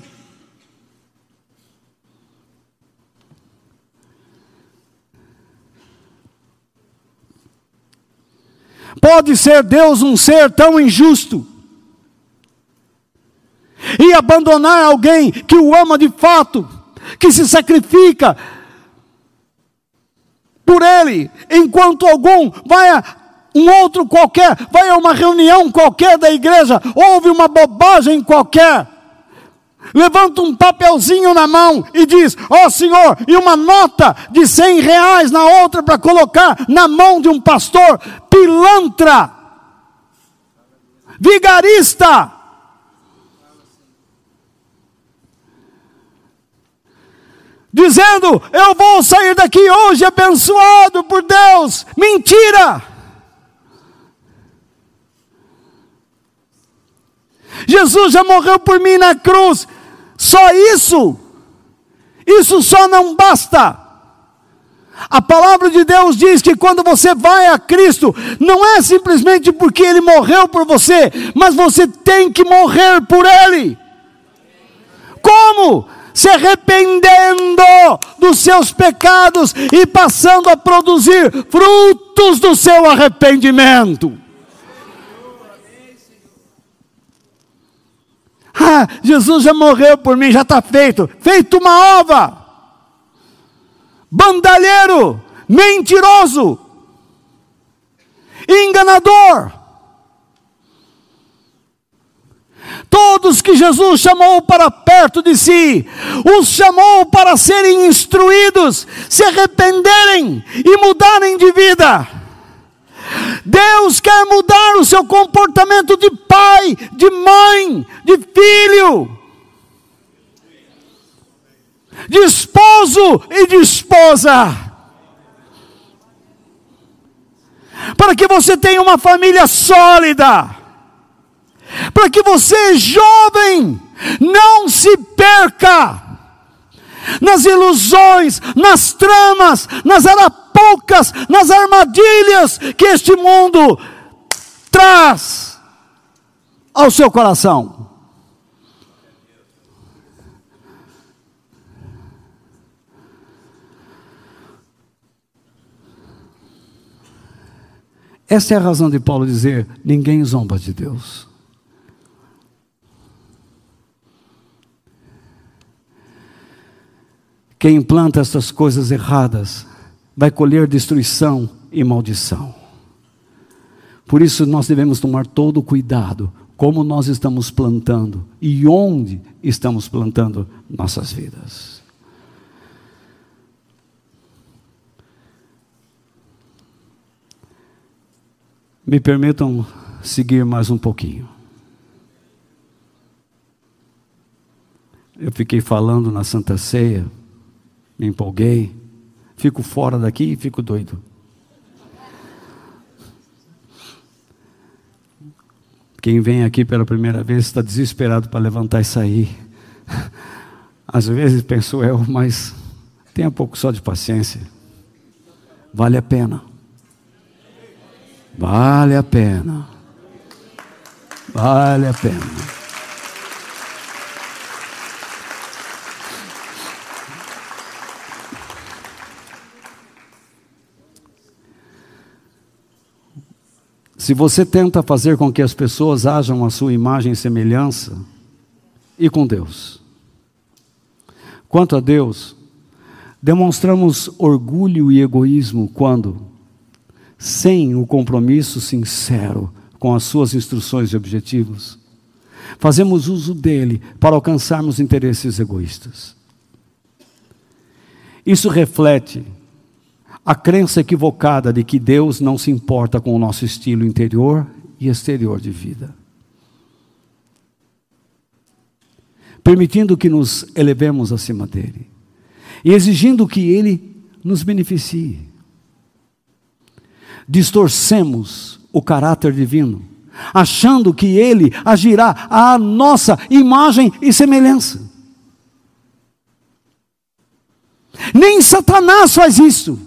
[SPEAKER 1] Pode ser Deus um ser tão injusto e abandonar alguém que o ama de fato, que se sacrifica, por ele, enquanto algum vai a um outro qualquer, vai a uma reunião qualquer da igreja, ouve uma bobagem qualquer, levanta um papelzinho na mão e diz: Ó oh, Senhor, e uma nota de cem reais na outra para colocar na mão de um pastor pilantra, vigarista. Dizendo: Eu vou sair daqui hoje abençoado por Deus. Mentira! Jesus já morreu por mim na cruz. Só isso. Isso só não basta. A palavra de Deus diz que quando você vai a Cristo, não é simplesmente porque Ele morreu por você, mas você tem que morrer por Ele. Como? Se arrependendo dos seus pecados e passando a produzir frutos do seu arrependimento. Ah, Jesus já morreu por mim, já está feito. Feito uma ova. Bandalheiro, mentiroso, enganador. Todos que Jesus chamou para perto de si, os chamou para serem instruídos, se arrependerem e mudarem de vida. Deus quer mudar o seu comportamento de pai, de mãe, de filho, de esposo e de esposa. Para que você tenha uma família sólida para que você, jovem, não se perca nas ilusões, nas tramas, nas arapucas, nas armadilhas que este mundo traz ao seu coração. Essa é a razão de Paulo dizer: ninguém zomba de Deus. Quem implanta essas coisas erradas vai colher destruição e maldição. Por isso nós devemos tomar todo o cuidado como nós estamos plantando e onde estamos plantando nossas vidas. Me permitam seguir mais um pouquinho. Eu fiquei falando na Santa Ceia me empolguei, fico fora daqui e fico doido. Quem vem aqui pela primeira vez está desesperado para levantar e sair. Às vezes penso eu, mas tenha um pouco só de paciência. Vale a pena. Vale a pena. Vale a pena. Se você tenta fazer com que as pessoas hajam a sua imagem e semelhança, e com Deus. Quanto a Deus, demonstramos orgulho e egoísmo quando, sem o compromisso sincero com as suas instruções e objetivos, fazemos uso dele para alcançarmos interesses egoístas. Isso reflete a crença equivocada de que Deus não se importa com o nosso estilo interior e exterior de vida. Permitindo que nos elevemos acima dele e exigindo que ele nos beneficie. Distorcemos o caráter divino, achando que ele agirá à nossa imagem e semelhança. Nem Satanás faz isso.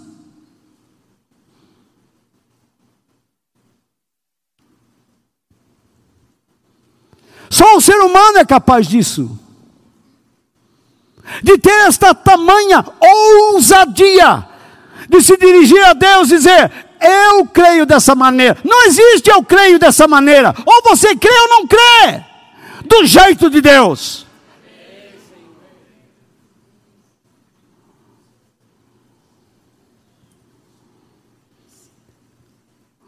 [SPEAKER 1] Só o ser humano é capaz disso. De ter esta tamanha ousadia de se dirigir a Deus e dizer: Eu creio dessa maneira. Não existe eu creio dessa maneira. Ou você crê ou não crê. Do jeito de Deus.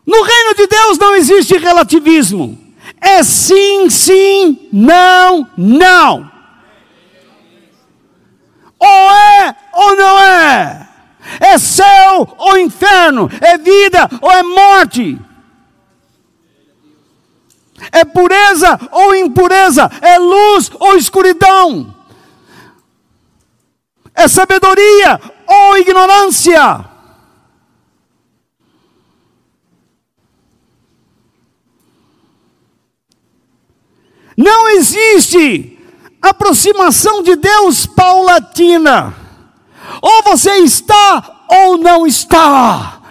[SPEAKER 1] No reino de Deus não existe relativismo. É sim, sim, não, não. Ou é ou não é. É céu ou inferno. É vida ou é morte. É pureza ou impureza. É luz ou escuridão. É sabedoria ou ignorância. Não existe aproximação de Deus paulatina. Ou você está ou não está.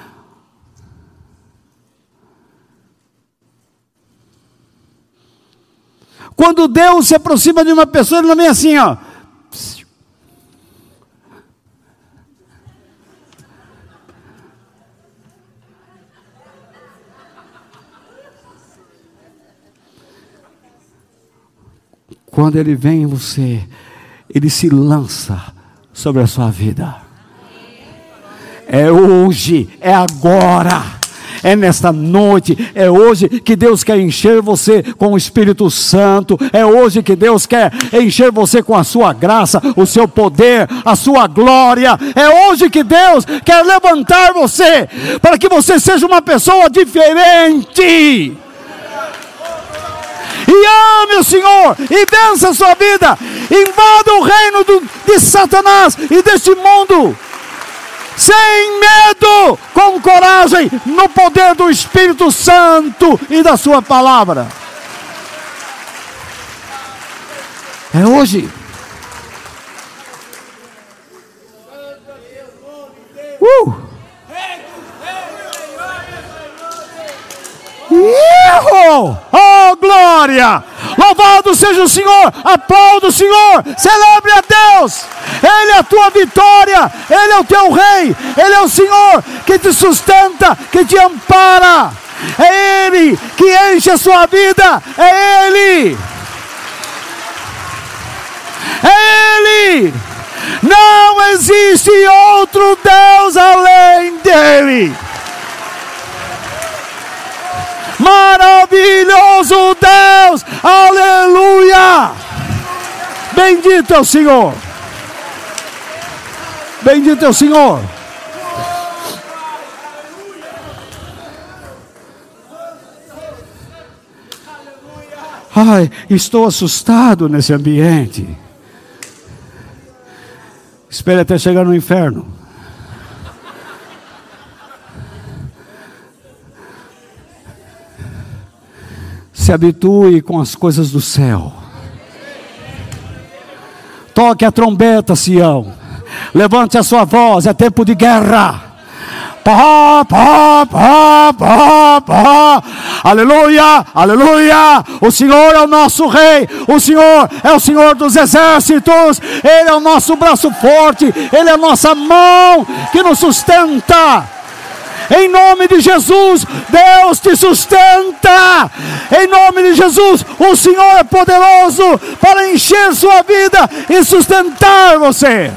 [SPEAKER 1] Quando Deus se aproxima de uma pessoa, ele não vem assim, ó. Quando ele vem em você, ele se lança sobre a sua vida. É hoje, é agora. É nesta noite, é hoje que Deus quer encher você com o Espírito Santo, é hoje que Deus quer encher você com a sua graça, o seu poder, a sua glória, é hoje que Deus quer levantar você, para que você seja uma pessoa diferente e ame o Senhor, e vença a sua vida, invada o reino do, de Satanás e deste mundo, sem medo, com coragem, no poder do Espírito Santo e da Sua palavra. É hoje. Uh! Erro! Oh, glória! Louvado seja o Senhor! Aplauda o Senhor! Celebre a Deus! Ele é a tua vitória! Ele é o teu rei! Ele é o Senhor que te sustenta, que te ampara! É Ele que enche a sua vida! É Ele! É Ele! Não existe outro Deus além dele! Maravilhoso Deus! Aleluia! Bendito é o Senhor! Bendito é o Senhor! Ai, estou assustado nesse ambiente. Espere até chegar no inferno. Se habitue com as coisas do céu. Toque a trombeta, Sião. Levante a sua voz, é tempo de guerra. Pá, pá, pá, pá, pá. Aleluia, aleluia. O Senhor é o nosso rei. O Senhor é o Senhor dos exércitos. Ele é o nosso braço forte. Ele é a nossa mão que nos sustenta. Em nome de Jesus, Deus te sustenta. Em nome de Jesus, o Senhor é poderoso para encher sua vida e sustentar você.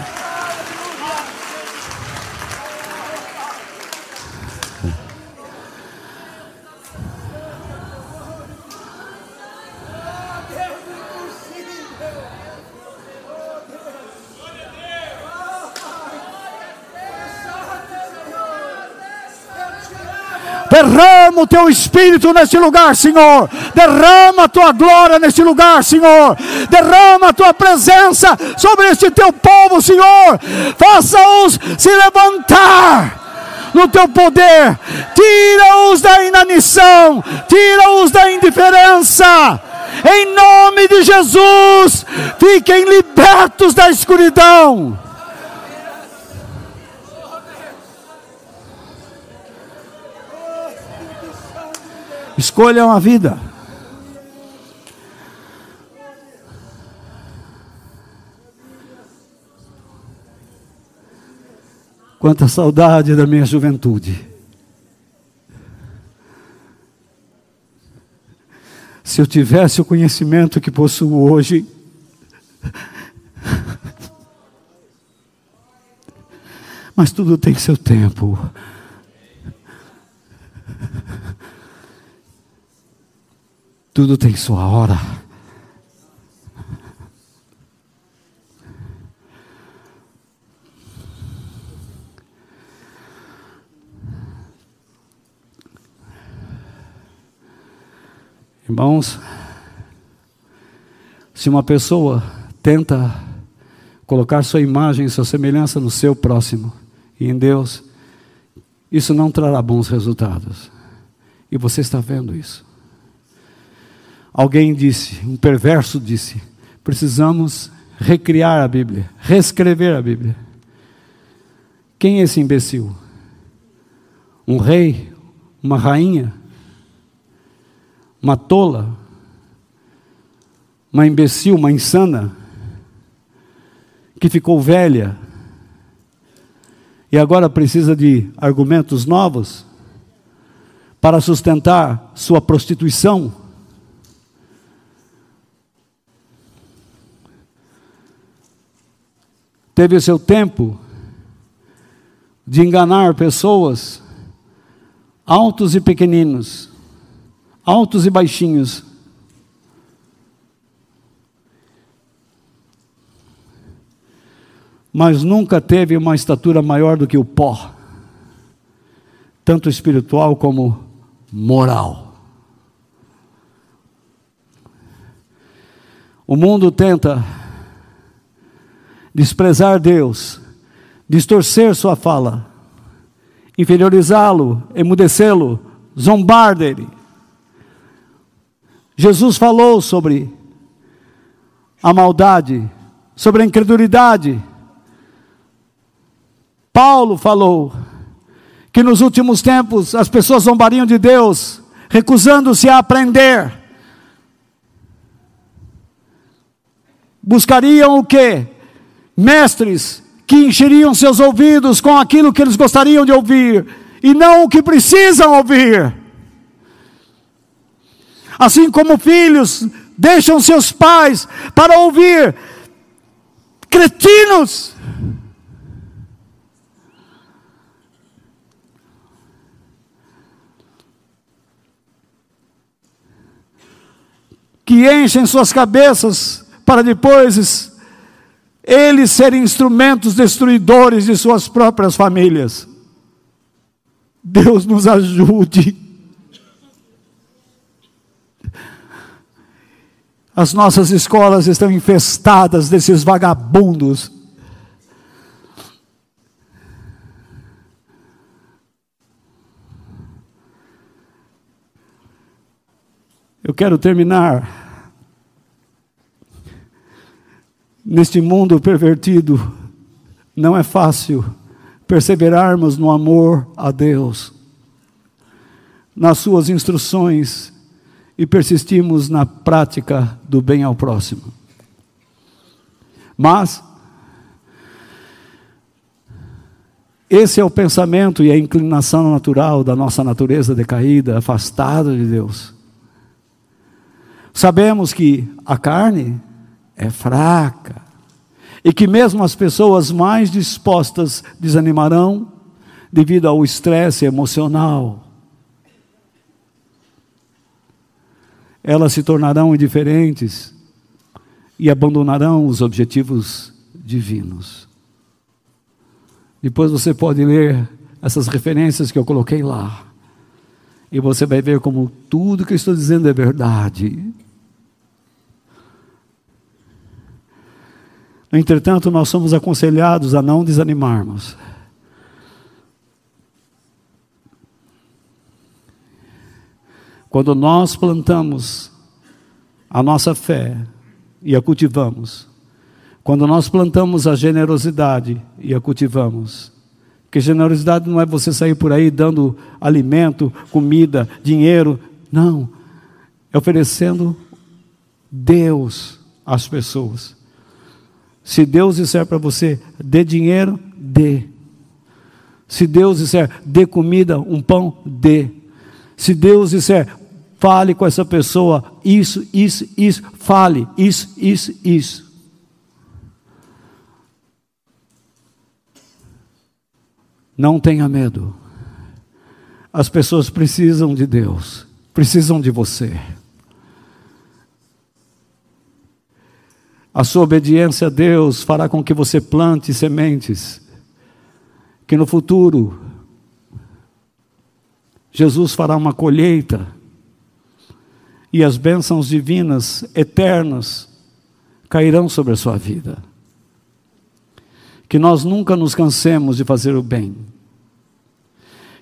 [SPEAKER 1] Derrama o teu espírito neste lugar, Senhor. Derrama a tua glória neste lugar, Senhor. Derrama a tua presença sobre este teu povo, Senhor. Faça-os se levantar no teu poder. Tira-os da inanição, tira-os da indiferença. Em nome de Jesus, fiquem libertos da escuridão. Escolha uma vida. Quanta saudade da minha juventude. Se eu tivesse o conhecimento que possuo hoje, mas tudo tem seu tempo. Tudo tem sua hora. Irmãos, se uma pessoa tenta colocar sua imagem, sua semelhança no seu próximo e em Deus, isso não trará bons resultados. E você está vendo isso. Alguém disse, um perverso disse: precisamos recriar a Bíblia, reescrever a Bíblia. Quem é esse imbecil? Um rei? Uma rainha? Uma tola? Uma imbecil, uma insana? Que ficou velha e agora precisa de argumentos novos para sustentar sua prostituição? Teve o seu tempo de enganar pessoas, altos e pequeninos, altos e baixinhos. Mas nunca teve uma estatura maior do que o pó, tanto espiritual como moral. O mundo tenta desprezar Deus, distorcer sua fala, inferiorizá-lo, emudecê-lo, zombar dele. Jesus falou sobre a maldade, sobre a incredulidade. Paulo falou que nos últimos tempos as pessoas zombariam de Deus, recusando-se a aprender. Buscariam o que? Mestres que encheriam seus ouvidos com aquilo que eles gostariam de ouvir e não o que precisam ouvir. Assim como filhos deixam seus pais para ouvir cretinos. Que enchem suas cabeças para depois eles serem instrumentos destruidores de suas próprias famílias. Deus nos ajude. As nossas escolas estão infestadas desses vagabundos. Eu quero terminar Neste mundo pervertido, não é fácil perseverarmos no amor a Deus, nas Suas instruções e persistirmos na prática do bem ao próximo. Mas, Esse é o pensamento e a inclinação natural da nossa natureza decaída, afastada de Deus. Sabemos que a carne é fraca e que mesmo as pessoas mais dispostas desanimarão devido ao estresse emocional. Elas se tornarão indiferentes e abandonarão os objetivos divinos. Depois você pode ler essas referências que eu coloquei lá. E você vai ver como tudo que eu estou dizendo é verdade. Entretanto, nós somos aconselhados a não desanimarmos. Quando nós plantamos a nossa fé e a cultivamos, quando nós plantamos a generosidade e a cultivamos, porque generosidade não é você sair por aí dando alimento, comida, dinheiro, não, é oferecendo Deus às pessoas. Se Deus disser para você, dê dinheiro, dê. Se Deus disser, dê comida, um pão, dê. Se Deus disser, fale com essa pessoa, isso, isso, isso, fale, isso, isso, isso. Não tenha medo. As pessoas precisam de Deus, precisam de você. A sua obediência a Deus fará com que você plante sementes, que no futuro Jesus fará uma colheita e as bênçãos divinas eternas cairão sobre a sua vida. Que nós nunca nos cansemos de fazer o bem,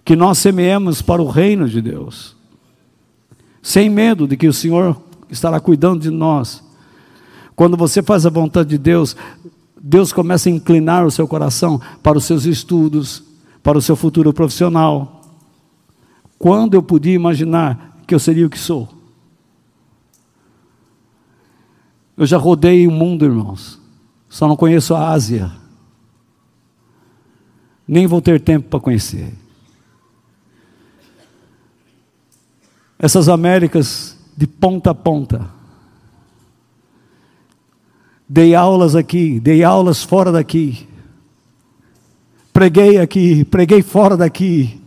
[SPEAKER 1] que nós semeemos para o reino de Deus, sem medo de que o Senhor estará cuidando de nós quando você faz a vontade de Deus, Deus começa a inclinar o seu coração para os seus estudos, para o seu futuro profissional. Quando eu podia imaginar que eu seria o que sou? Eu já rodei o mundo, irmãos. Só não conheço a Ásia. Nem vou ter tempo para conhecer. Essas Américas de ponta a ponta Dei aulas aqui, dei aulas fora daqui. Preguei aqui, preguei fora daqui.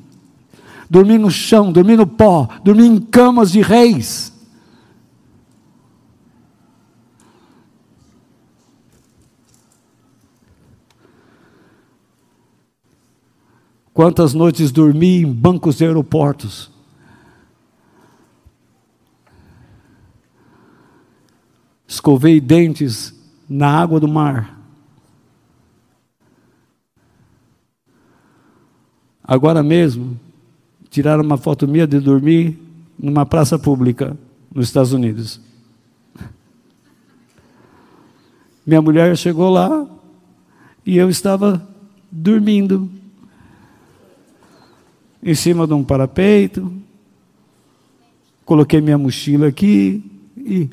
[SPEAKER 1] Dormi no chão, dormi no pó, dormi em camas de reis. Quantas noites dormi em bancos de aeroportos? Escovei dentes na água do mar. Agora mesmo, tiraram uma foto minha de dormir numa praça pública nos Estados Unidos. Minha mulher chegou lá e eu estava dormindo em cima de um parapeito. Coloquei minha mochila aqui e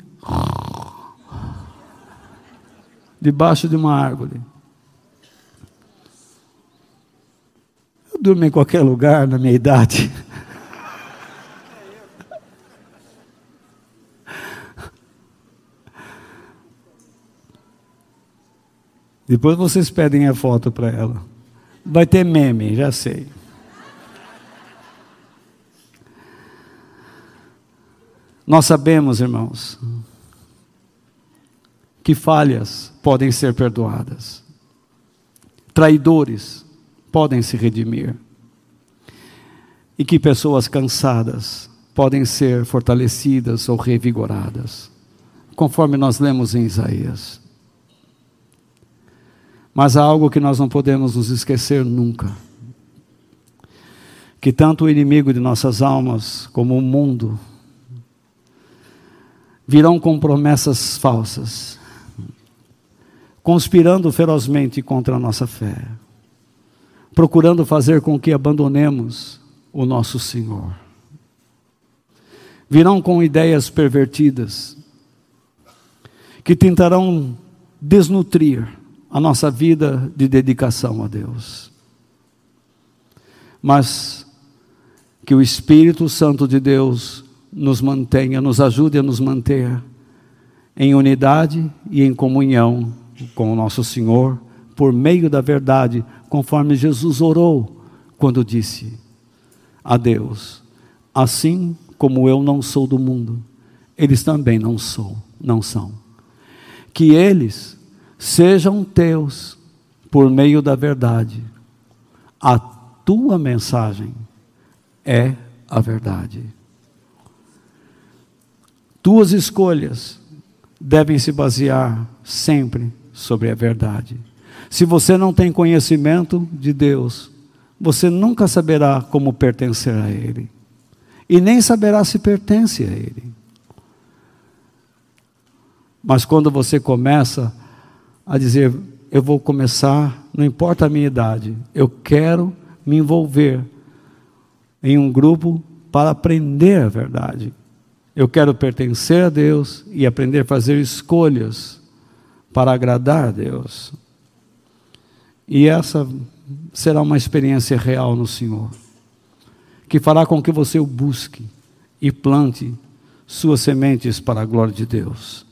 [SPEAKER 1] debaixo de uma árvore. Eu durmo em qualquer lugar na minha idade. Depois vocês pedem a foto para ela. Vai ter meme, já sei. Nós sabemos, irmãos, que falhas podem ser perdoadas, traidores podem se redimir, e que pessoas cansadas podem ser fortalecidas ou revigoradas, conforme nós lemos em Isaías. Mas há algo que nós não podemos nos esquecer nunca: que tanto o inimigo de nossas almas como o mundo virão com promessas falsas conspirando ferozmente contra a nossa fé, procurando fazer com que abandonemos o nosso Senhor. Virão com ideias pervertidas, que tentarão desnutrir a nossa vida de dedicação a Deus. mas que o Espírito Santo de Deus nos mantenha, nos ajude a nos manter em unidade e em comunhão com o nosso Senhor, por meio da verdade, conforme Jesus orou quando disse a Deus: Assim como eu não sou do mundo, eles também não sou, não são. Que eles sejam teus por meio da verdade. A tua mensagem é a verdade. Tuas escolhas devem se basear sempre sobre a verdade. Se você não tem conhecimento de Deus, você nunca saberá como pertencer a Ele, e nem saberá se pertence a Ele. Mas quando você começa a dizer, eu vou começar, não importa a minha idade, eu quero me envolver em um grupo para aprender a verdade. Eu quero pertencer a Deus e aprender a fazer escolhas para agradar a Deus. E essa será uma experiência real no Senhor, que fará com que você o busque e plante suas sementes para a glória de Deus.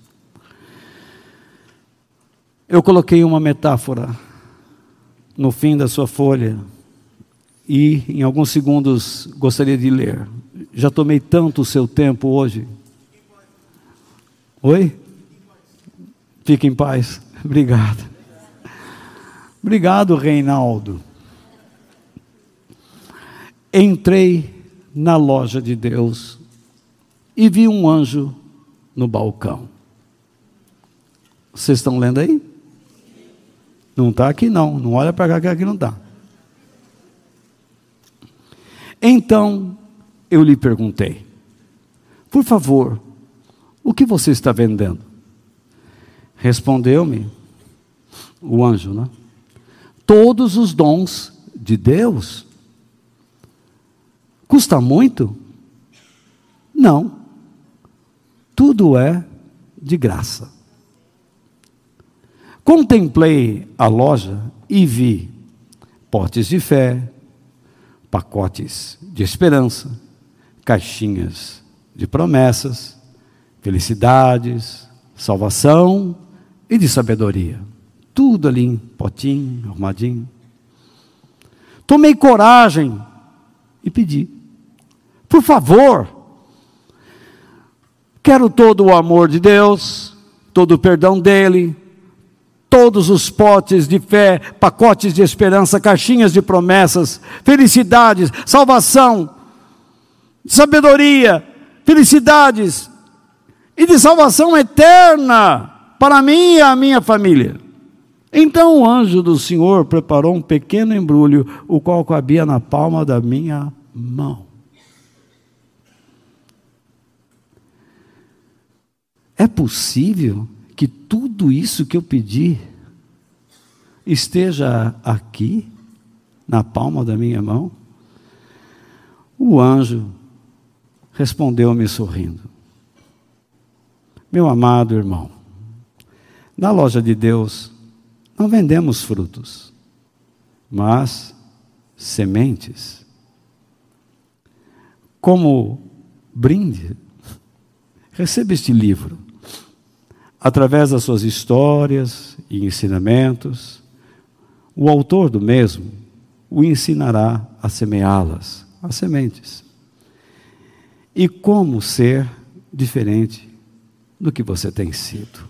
[SPEAKER 1] Eu coloquei uma metáfora no fim da sua folha e em alguns segundos gostaria de ler. Já tomei tanto o seu tempo hoje. Oi? Fique em paz. Obrigado. Obrigado, Reinaldo. Entrei na loja de Deus e vi um anjo no balcão. Vocês estão lendo aí? Não está aqui não. Não olha para cá que aqui não está. Então eu lhe perguntei: Por favor, o que você está vendendo? Respondeu-me o anjo, né? Todos os dons de Deus. Custa muito? Não. Tudo é de graça. Contemplei a loja e vi potes de fé, pacotes de esperança, caixinhas de promessas, felicidades, salvação e de sabedoria. Tudo ali em potinho, arrumadinho. Tomei coragem e pedi: por favor, quero todo o amor de Deus, todo o perdão dEle, todos os potes de fé, pacotes de esperança, caixinhas de promessas, felicidades, salvação, sabedoria, felicidades e de salvação eterna para mim e a minha família. Então o anjo do Senhor preparou um pequeno embrulho, o qual cabia na palma da minha mão. É possível que tudo isso que eu pedi esteja aqui, na palma da minha mão? O anjo respondeu-me sorrindo: Meu amado irmão, na loja de Deus não vendemos frutos, mas sementes. Como brinde, receba este livro através das suas histórias e ensinamentos, o autor do mesmo o ensinará a semeá-las, as sementes. E como ser diferente do que você tem sido.